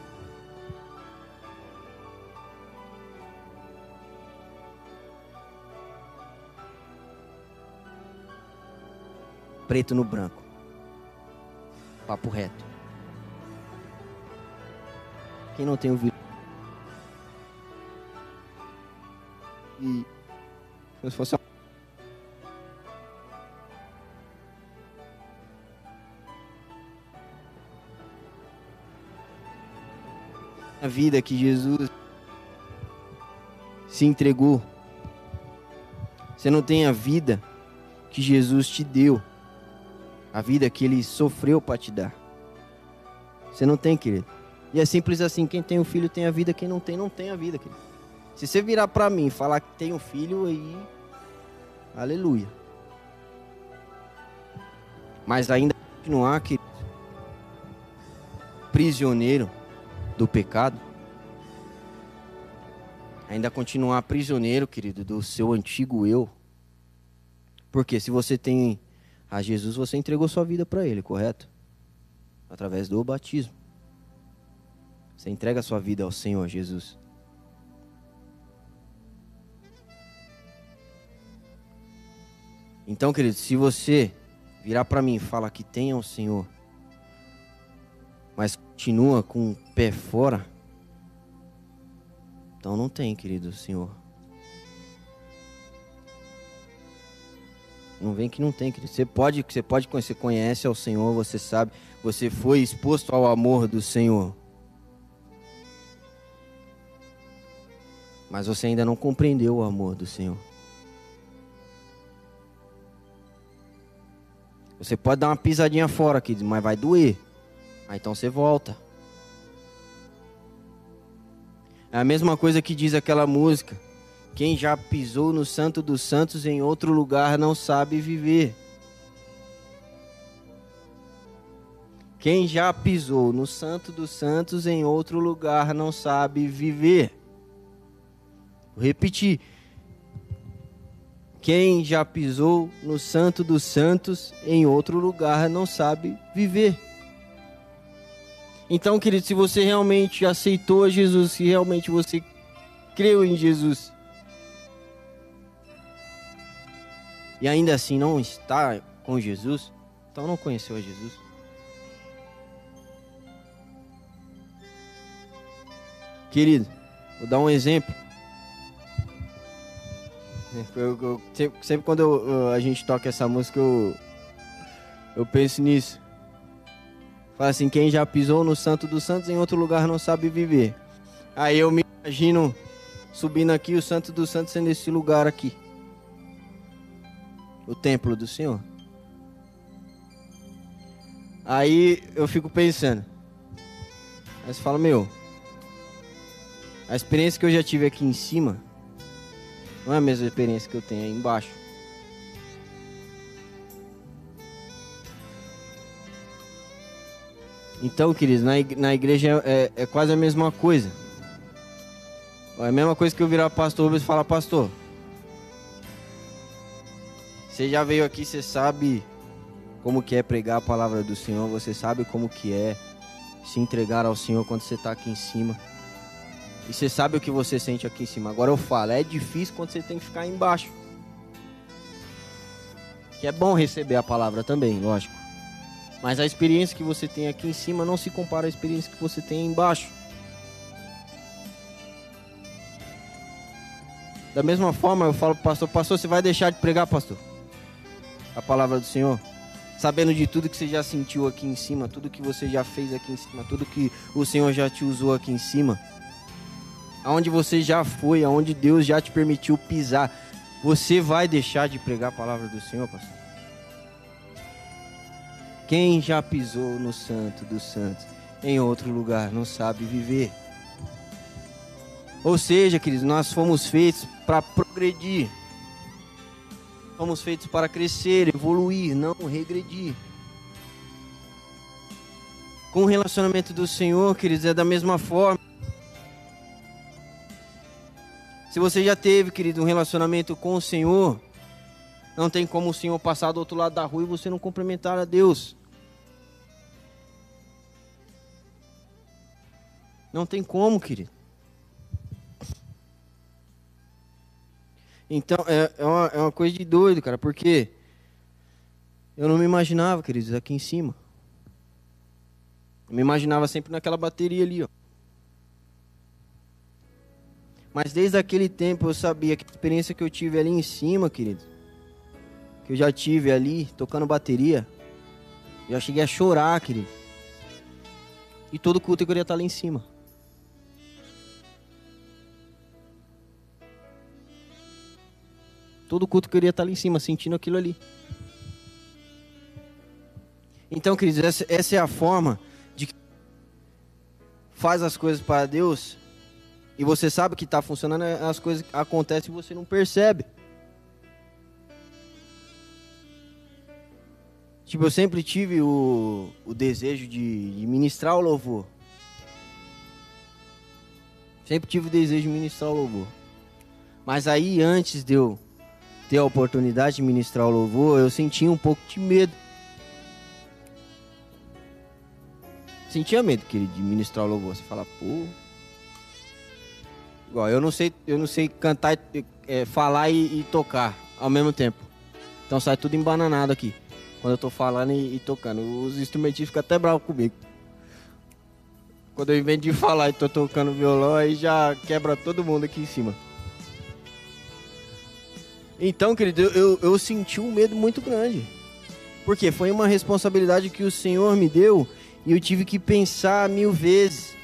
Preto no branco. Papo reto. Quem não tem o vírus. E se fosse a vida que Jesus se entregou. Você não tem a vida que Jesus te deu. A vida que ele sofreu para te dar. Você não tem, querido. E é simples assim, quem tem um filho tem a vida, quem não tem não tem a vida, querido. Se você virar para mim e falar que tem um filho aí, aleluia. Mas ainda continuar, querido, prisioneiro do pecado, ainda continuar prisioneiro, querido, do seu antigo eu. Porque se você tem a Jesus, você entregou sua vida para Ele, correto? Através do batismo. Você entrega sua vida ao Senhor Jesus. Então, querido, se você virar para mim e falar que tem ao Senhor, mas continua com o pé fora, então não tem, querido Senhor. Não vem que não tem, querido. Você pode, você pode conhecer, conhece ao Senhor, você sabe, você foi exposto ao amor do Senhor. Mas você ainda não compreendeu o amor do Senhor. Você pode dar uma pisadinha fora aqui, mas vai doer. Aí então você volta. É a mesma coisa que diz aquela música. Quem já pisou no Santo dos Santos em outro lugar não sabe viver. Quem já pisou no Santo dos Santos em outro lugar não sabe viver. Vou repetir. Quem já pisou no Santo dos Santos em outro lugar não sabe viver. Então, querido, se você realmente aceitou Jesus, se realmente você creu em Jesus, e ainda assim não está com Jesus, então não conheceu a Jesus. Querido, vou dar um exemplo. Eu, eu, sempre, sempre, quando eu, a gente toca essa música, eu, eu penso nisso. Fala assim, quem já pisou no Santo dos Santos em outro lugar não sabe viver. Aí eu me imagino subindo aqui, o Santo dos Santos sendo esse lugar aqui. O templo do Senhor. Aí eu fico pensando. Aí você fala, meu, a experiência que eu já tive aqui em cima não é a mesma experiência que eu tenho aí embaixo. Então, queridos, na, igreja é, é, quase a mesma coisa. É a mesma coisa que eu virar pastor e falar, pastor, você já veio aqui, você sabe como que é pregar a palavra do Senhor, você sabe como que é se entregar ao Senhor quando você está aqui em cima. E você sabe o que você sente aqui em cima. Agora eu falo, é difícil quando você tem que ficar embaixo. Que é bom receber a palavra também, lógico. Mas a experiência que você tem aqui em cima não se compara à experiência que você tem embaixo. Da mesma forma, eu falo pro pastor, pastor, você vai deixar de pregar, pastor? A palavra do Senhor? Sabendo de tudo que você já sentiu aqui em cima, tudo que você já fez aqui em cima, tudo que o Senhor já te usou aqui em cima. Aonde você já foi, aonde Deus já te permitiu pisar. Você vai deixar de pregar a palavra do Senhor, pastor? Quem já pisou no Santo dos Santos em outro lugar não sabe viver. Ou seja, queridos, nós fomos feitos para progredir. Fomos feitos para crescer, evoluir, não regredir. Com o relacionamento do Senhor, queridos, é da mesma forma. Se você já teve, querido, um relacionamento com o Senhor, não tem como o Senhor passar do outro lado da rua e você não cumprimentar a Deus. Não tem como, querido. Então, é, é, uma, é uma coisa de doido, cara, porque eu não me imaginava, queridos, aqui em cima. Eu me imaginava sempre naquela bateria ali, ó. Mas desde aquele tempo eu sabia que a experiência que eu tive ali em cima, querido, que eu já tive ali tocando bateria, eu já cheguei a chorar, querido. E todo culto eu queria estar lá em cima. Todo culto queria estar lá em cima, sentindo aquilo ali. Então, queridos, essa, essa é a forma de que faz as coisas para Deus e você sabe que está funcionando, as coisas acontecem e você não percebe. Tipo, eu sempre tive o, o desejo de, de ministrar o louvor. Sempre tive o desejo de ministrar o louvor. Mas aí, antes de eu ter a oportunidade de ministrar o louvor, eu sentia um pouco de medo. Sentia medo, querido, de ministrar o louvor. Você fala, pô, Igual, eu não sei, eu não sei cantar, é, falar e, e, tocar ao mesmo tempo. Então sai tudo embananado aqui. Quando eu tô falando e, e tocando. Os instrumentistas ficam até bravos comigo. Quando eu invento de falar e tô tocando violão, aí já quebra todo mundo aqui em cima. Então, querido, eu, eu, senti um medo muito grande. Porque foi uma responsabilidade que o Senhor me deu e eu tive que pensar mil vezes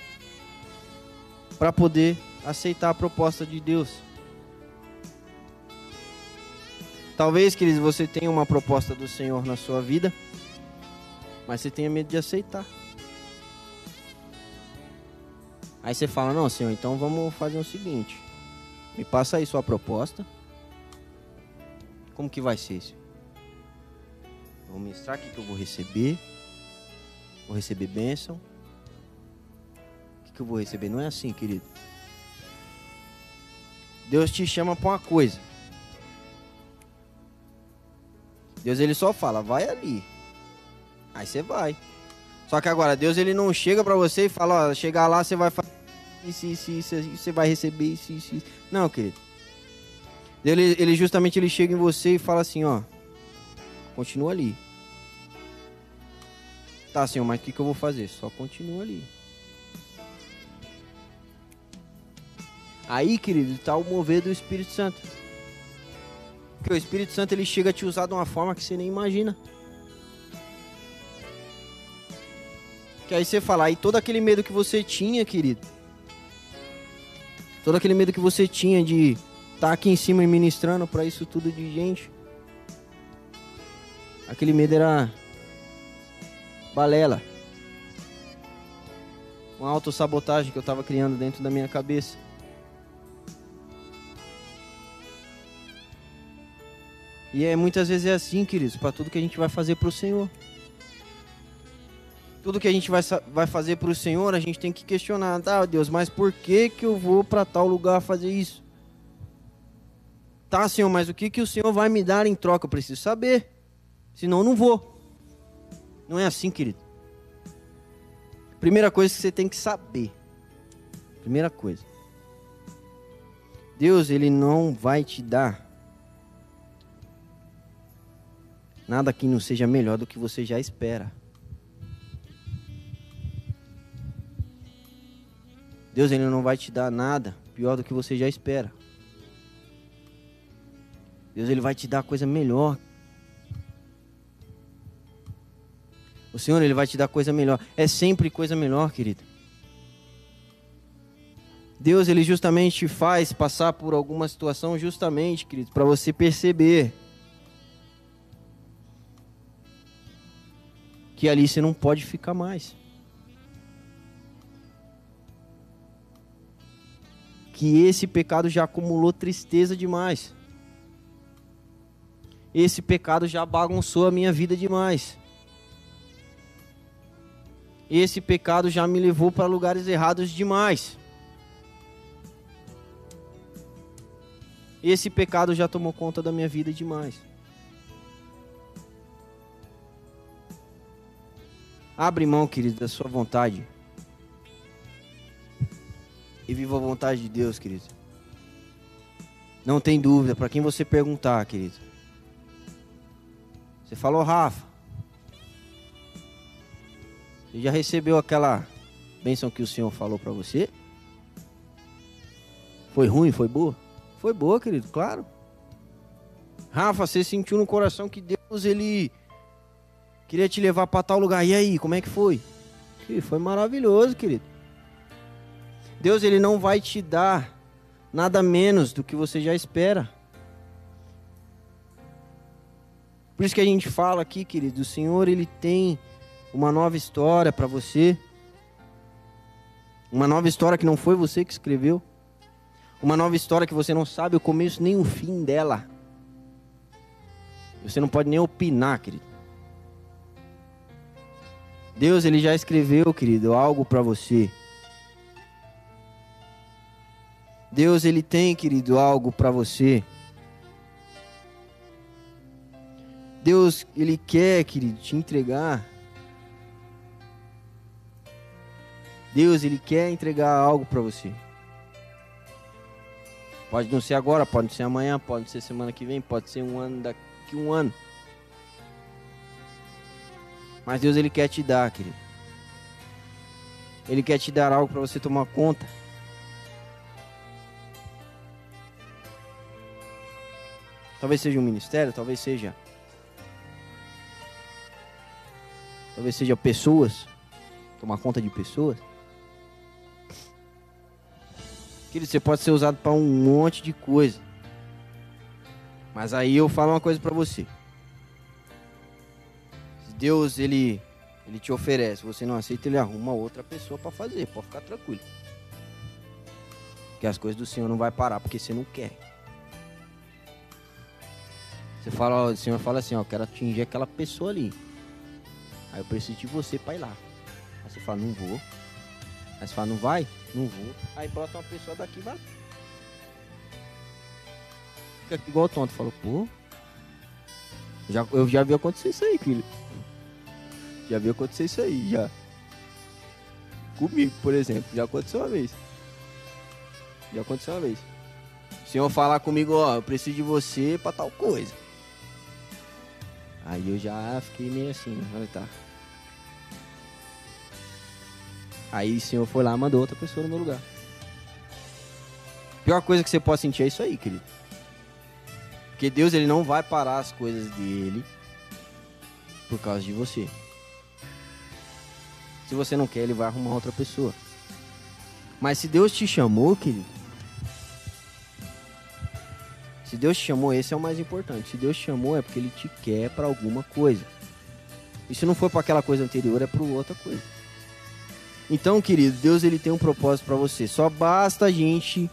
para poder aceitar a proposta de Deus. Talvez, queridos, você tenha uma proposta do Senhor na sua vida, mas você tenha medo de aceitar. Aí você fala: Não, Senhor, então vamos fazer o seguinte: me passa aí sua proposta. Como que vai ser isso? Vou mostrar o que eu vou receber. Vou receber bênção. O que eu vou receber? Não é assim, querido. Deus te chama para uma coisa. Deus ele só fala, vai ali. Aí você vai. Só que agora Deus ele não chega para você e fala, ó, chegar lá você vai fazer isso, isso, isso, isso, você vai receber isso, isso, isso. Não, querido. Ele, ele justamente ele chega em você e fala assim, ó, continua ali. Tá, senhor, mas o que, que eu vou fazer? Só continua ali. Aí, querido, está o mover do Espírito Santo. Porque o Espírito Santo ele chega a te usar de uma forma que você nem imagina. Que aí você fala, aí todo aquele medo que você tinha, querido. Todo aquele medo que você tinha de tá aqui em cima e ministrando para isso tudo de gente. Aquele medo era balela. Uma autossabotagem que eu estava criando dentro da minha cabeça. E é muitas vezes é assim, queridos, para tudo que a gente vai fazer para o Senhor. Tudo que a gente vai, vai fazer para o Senhor, a gente tem que questionar, tá, Deus, mas por que que eu vou para tal lugar fazer isso? Tá, Senhor, mas o que que o Senhor vai me dar em troca? Eu preciso saber. Senão eu não vou. Não é assim, querido. Primeira coisa que você tem que saber. Primeira coisa. Deus, ele não vai te dar Nada que não seja melhor do que você já espera. Deus ele não vai te dar nada pior do que você já espera. Deus ele vai te dar coisa melhor. O Senhor ele vai te dar coisa melhor. É sempre coisa melhor, querido. Deus ele justamente faz passar por alguma situação justamente, querido, para você perceber que ali você não pode ficar mais. que esse pecado já acumulou tristeza demais. Esse pecado já bagunçou a minha vida demais. Esse pecado já me levou para lugares errados demais. Esse pecado já tomou conta da minha vida demais. Abre mão, querido, da sua vontade. E viva a vontade de Deus, querido. Não tem dúvida, para quem você perguntar, querido. Você falou, Rafa. Você já recebeu aquela bênção que o Senhor falou para você? Foi ruim, foi boa? Foi boa, querido, claro. Rafa, você sentiu no coração que Deus ele queria te levar para tal lugar. E aí, como é que foi? foi maravilhoso, querido. Deus ele não vai te dar nada menos do que você já espera. Por isso que a gente fala aqui, querido, o Senhor ele tem uma nova história para você. Uma nova história que não foi você que escreveu. Uma nova história que você não sabe o começo nem o fim dela. Você não pode nem opinar, querido. Deus ele já escreveu, querido, algo para você. Deus ele tem, querido, algo para você. Deus ele quer, querido, te entregar. Deus ele quer entregar algo para você. Pode não ser agora, pode ser amanhã, pode ser semana que vem, pode ser um ano daqui um ano. Mas Deus ele quer te dar, querido. Ele quer te dar algo para você tomar conta. Talvez seja um ministério, talvez seja. Talvez seja pessoas. Tomar conta de pessoas. Querido, você pode ser usado para um monte de coisa. Mas aí eu falo uma coisa para você. Se Deus ele ele te oferece, você não aceita, ele arruma outra pessoa para fazer, pode ficar tranquilo. Que as coisas do Senhor não vai parar porque você não quer. Você fala, o Senhor fala assim, ó, quero atingir aquela pessoa ali. Aí eu preciso de você para ir lá. Aí você fala, não vou. Aí você fala, não vai? Não vou. Aí brota uma pessoa daqui vai. Fica igual tonto. Falou, pô. Já, eu já vi acontecer isso aí, filho. Já vi acontecer isso aí, já. Comigo, por exemplo. Já aconteceu uma vez. Já aconteceu uma vez. O senhor falar comigo, ó, eu preciso de você pra tal coisa. Aí eu já fiquei meio assim, olha tá. Aí o senhor foi lá e mandou outra pessoa no meu lugar. A pior coisa que você pode sentir é isso aí, querido. Porque Deus ele não vai parar as coisas dele por causa de você. Se você não quer, ele vai arrumar outra pessoa. Mas se Deus te chamou, querido, se Deus te chamou, esse é o mais importante. Se Deus te chamou, é porque Ele te quer para alguma coisa. E se não for para aquela coisa anterior, é para outra coisa. Então, querido, Deus ele tem um propósito para você. Só basta a gente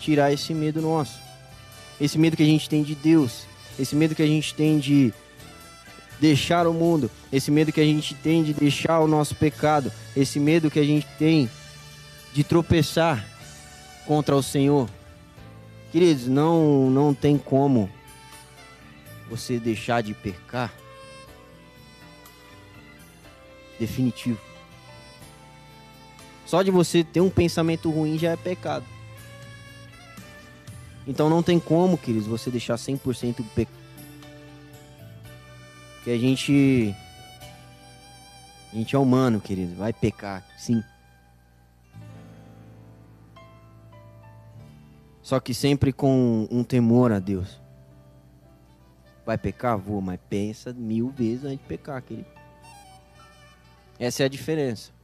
tirar esse medo nosso. Esse medo que a gente tem de Deus. Esse medo que a gente tem de deixar o mundo. Esse medo que a gente tem de deixar o nosso pecado. Esse medo que a gente tem de tropeçar contra o Senhor. Queridos, não, não tem como você deixar de pecar. Definitivo. Só de você ter um pensamento ruim já é pecado. Então não tem como, queridos, você deixar 100% pecado. Porque a gente. A gente é humano, querido. Vai pecar, sim. Só que sempre com um temor a Deus. Vai pecar? Vou, mas pensa mil vezes antes de pecar, querido. Essa é a diferença.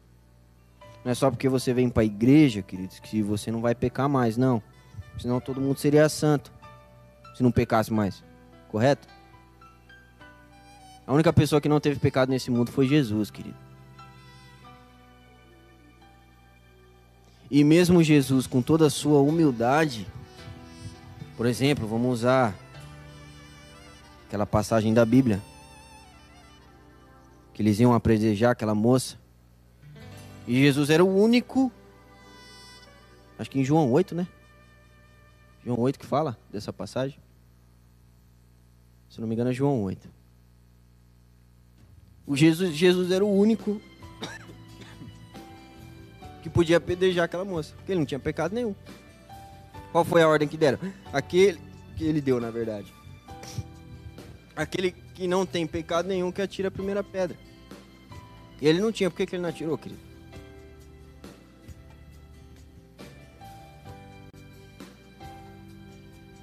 Não é só porque você vem para a igreja, queridos, que você não vai pecar mais, não. Senão todo mundo seria santo. Se não pecasse mais. Correto? A única pessoa que não teve pecado nesse mundo foi Jesus, querido. E mesmo Jesus, com toda a sua humildade, por exemplo, vamos usar aquela passagem da Bíblia, que eles iam apredejar aquela moça. E Jesus era o único, acho que em João 8, né? João 8 que fala dessa passagem. Se não me engano é João 8. O Jesus, Jesus era o único que podia apedrejar aquela moça, porque ele não tinha pecado nenhum. Qual foi a ordem que deram? Aquele que ele deu, na verdade. Aquele que não tem pecado nenhum que atira a primeira pedra. Ele não tinha, por que, que ele não atirou, querido?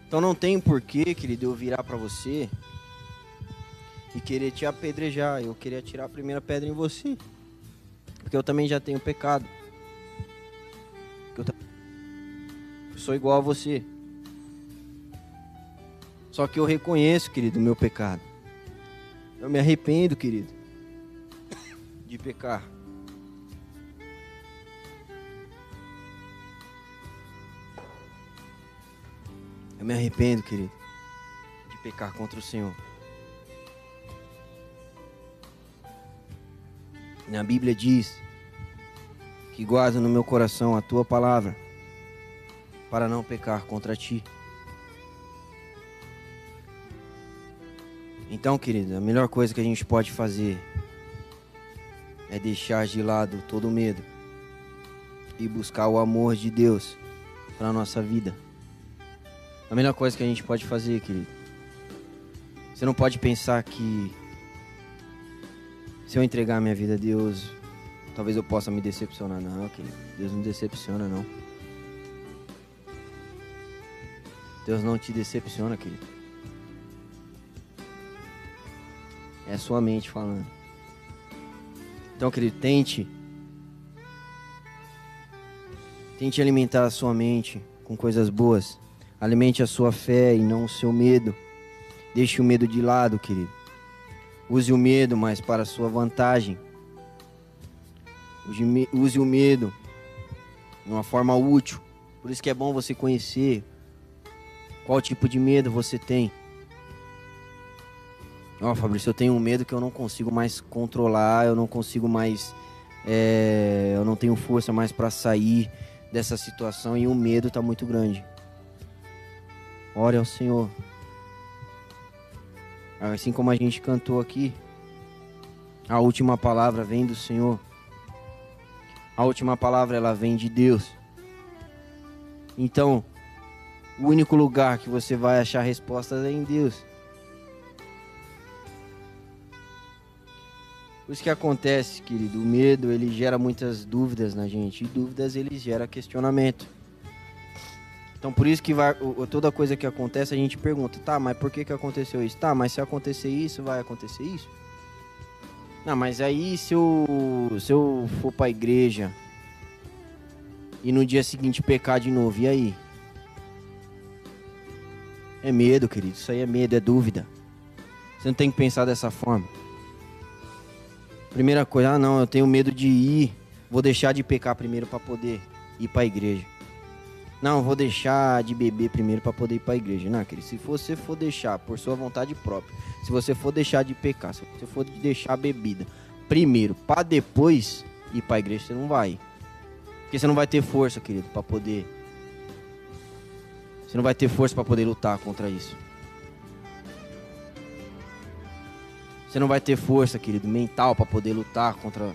Então não tem porquê, querido, eu virar para você e querer te apedrejar, eu querer atirar a primeira pedra em você. Porque eu também já tenho pecado. Eu sou igual a você. Só que eu reconheço, querido, o meu pecado. Eu me arrependo, querido, de pecar. Eu me arrependo, querido, de pecar contra o Senhor. Na Bíblia diz que guardo no meu coração a tua palavra para não pecar contra ti. Então, querido, a melhor coisa que a gente pode fazer é deixar de lado todo o medo e buscar o amor de Deus para nossa vida. A melhor coisa que a gente pode fazer, querido. Você não pode pensar que se eu entregar minha vida a Deus, talvez eu possa me decepcionar. Não, querido. Deus não decepciona, não. Deus não te decepciona, querido. É sua mente falando. Então, querido, tente. Tente alimentar a sua mente com coisas boas. Alimente a sua fé e não o seu medo. Deixe o medo de lado, querido. Use o medo, mas para a sua vantagem. Use o medo de uma forma útil. Por isso que é bom você conhecer qual tipo de medo você tem. Ó, oh, Fabrício, eu tenho um medo que eu não consigo mais controlar, eu não consigo mais. É, eu não tenho força mais para sair dessa situação e o medo está muito grande. Ore ao Senhor. Assim como a gente cantou aqui, a última palavra vem do Senhor. A última palavra ela vem de Deus. Então, o único lugar que você vai achar respostas é em Deus. Isso que acontece, querido, o medo ele gera muitas dúvidas na gente. E dúvidas ele gera questionamento. Então por isso que vai, toda coisa que acontece a gente pergunta, tá, mas por que, que aconteceu isso? Tá, mas se acontecer isso, vai acontecer isso? Não, mas aí se eu, se eu for pra igreja e no dia seguinte pecar de novo, e aí? É medo, querido. Isso aí é medo, é dúvida. Você não tem que pensar dessa forma. Primeira coisa, ah não, eu tenho medo de ir. Vou deixar de pecar primeiro para poder ir para a igreja. Não, vou deixar de beber primeiro para poder ir para a igreja. Não, querido, se você for deixar por sua vontade própria, se você for deixar de pecar, se você for deixar a bebida primeiro para depois ir para a igreja, você não vai. Porque você não vai ter força, querido, para poder. Você não vai ter força para poder lutar contra isso. Você não vai ter força, querido, mental para poder lutar contra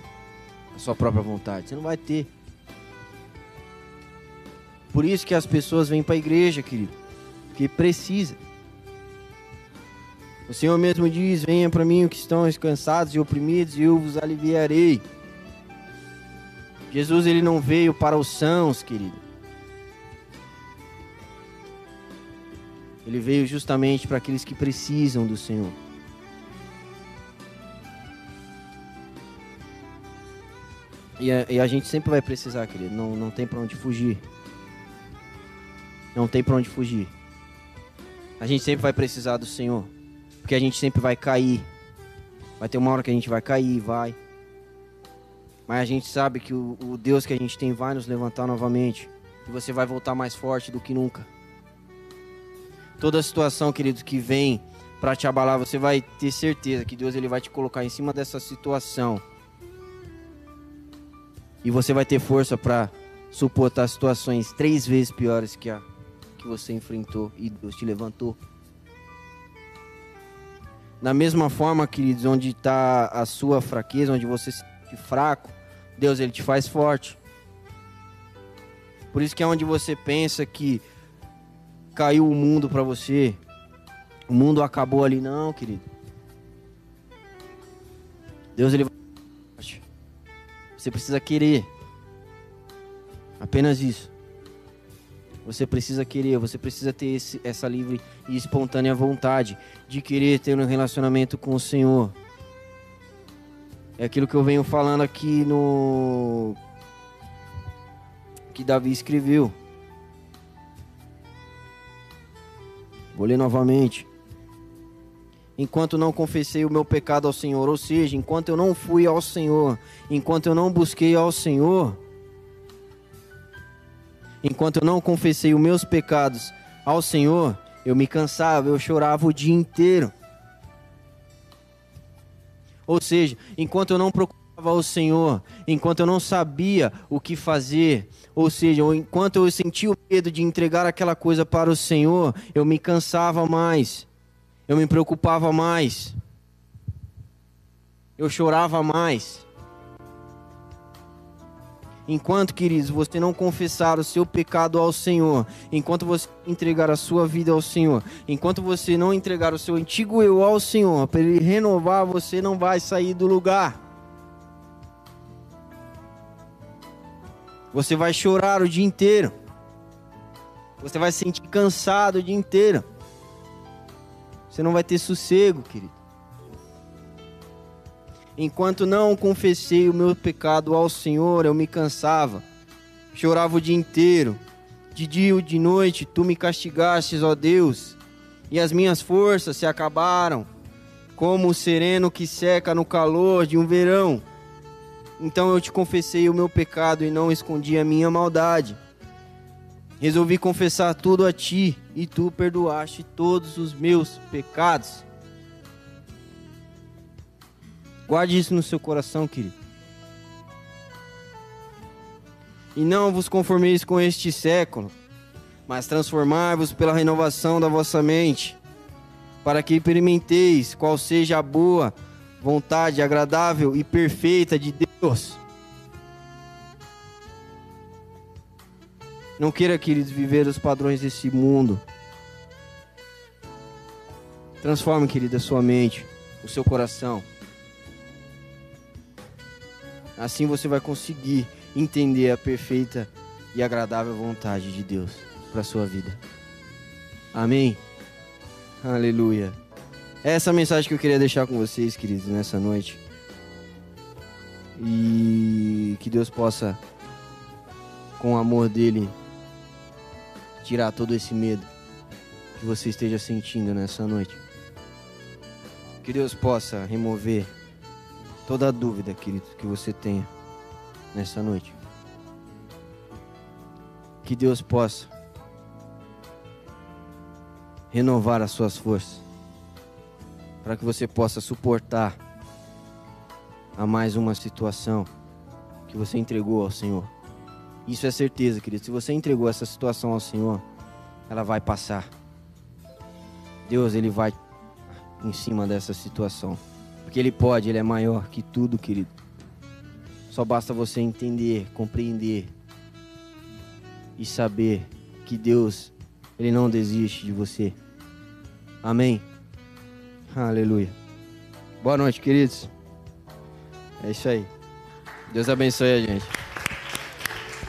a sua própria vontade. Você não vai ter. Por isso que as pessoas vêm para a igreja, querido. Porque precisa. O Senhor mesmo diz: Venha para mim que estão cansados e oprimidos, e eu vos aliviarei. Jesus ele não veio para os sãos, querido. Ele veio justamente para aqueles que precisam do Senhor. E a, e a gente sempre vai precisar, querido. Não, não tem para onde fugir. Não tem para onde fugir. A gente sempre vai precisar do Senhor. Porque a gente sempre vai cair. Vai ter uma hora que a gente vai cair, vai. Mas a gente sabe que o, o Deus que a gente tem vai nos levantar novamente. E você vai voltar mais forte do que nunca. Toda situação, queridos, que vem para te abalar, você vai ter certeza que Deus ele vai te colocar em cima dessa situação. E você vai ter força para suportar situações três vezes piores que a que você enfrentou e Deus te levantou. Da mesma forma, queridos, onde está a sua fraqueza, onde você se sente fraco, Deus ele te faz forte. Por isso que é onde você pensa que caiu o mundo para você, o mundo acabou ali, não, querido. Deus ele você precisa querer. Apenas isso. Você precisa querer, você precisa ter esse, essa livre e espontânea vontade de querer ter um relacionamento com o Senhor. É aquilo que eu venho falando aqui no. que Davi escreveu. Vou ler novamente. Enquanto não confessei o meu pecado ao Senhor, ou seja, enquanto eu não fui ao Senhor, enquanto eu não busquei ao Senhor, enquanto eu não confessei os meus pecados ao Senhor, eu me cansava, eu chorava o dia inteiro. Ou seja, enquanto eu não procurava o Senhor, enquanto eu não sabia o que fazer, ou seja, enquanto eu sentia o medo de entregar aquela coisa para o Senhor, eu me cansava mais, eu me preocupava mais, eu chorava mais. Enquanto, queridos, você não confessar o seu pecado ao Senhor, enquanto você entregar a sua vida ao Senhor, enquanto você não entregar o seu antigo eu ao Senhor, para Ele renovar, você não vai sair do lugar. Você vai chorar o dia inteiro. Você vai se sentir cansado o dia inteiro. Você não vai ter sossego, querido. Enquanto não confessei o meu pecado ao Senhor, eu me cansava, chorava o dia inteiro. De dia ou de noite, tu me castigastes, ó Deus, e as minhas forças se acabaram, como o sereno que seca no calor de um verão. Então eu te confessei o meu pecado e não escondi a minha maldade. Resolvi confessar tudo a ti, e tu perdoaste todos os meus pecados. Guarde isso no seu coração, querido. E não vos conformeis com este século, mas transformai-vos pela renovação da vossa mente, para que experimenteis qual seja a boa vontade agradável e perfeita de Deus. Não queira, queridos, viver os padrões desse mundo. Transforme, querida, a sua mente, o seu coração. Assim você vai conseguir entender a perfeita e agradável vontade de Deus para a sua vida. Amém? Aleluia. É essa mensagem que eu queria deixar com vocês, queridos, nessa noite. E que Deus possa, com o amor dele, tirar todo esse medo que você esteja sentindo nessa noite. Que Deus possa remover toda a dúvida, querido, que você tenha nessa noite. Que Deus possa renovar as suas forças, para que você possa suportar a mais uma situação que você entregou ao Senhor. Isso é certeza, querido. Se você entregou essa situação ao Senhor, ela vai passar. Deus, ele vai em cima dessa situação. Porque Ele pode, Ele é maior que tudo, querido. Só basta você entender, compreender e saber que Deus, Ele não desiste de você. Amém? Aleluia. Boa noite, queridos. É isso aí. Deus abençoe a gente.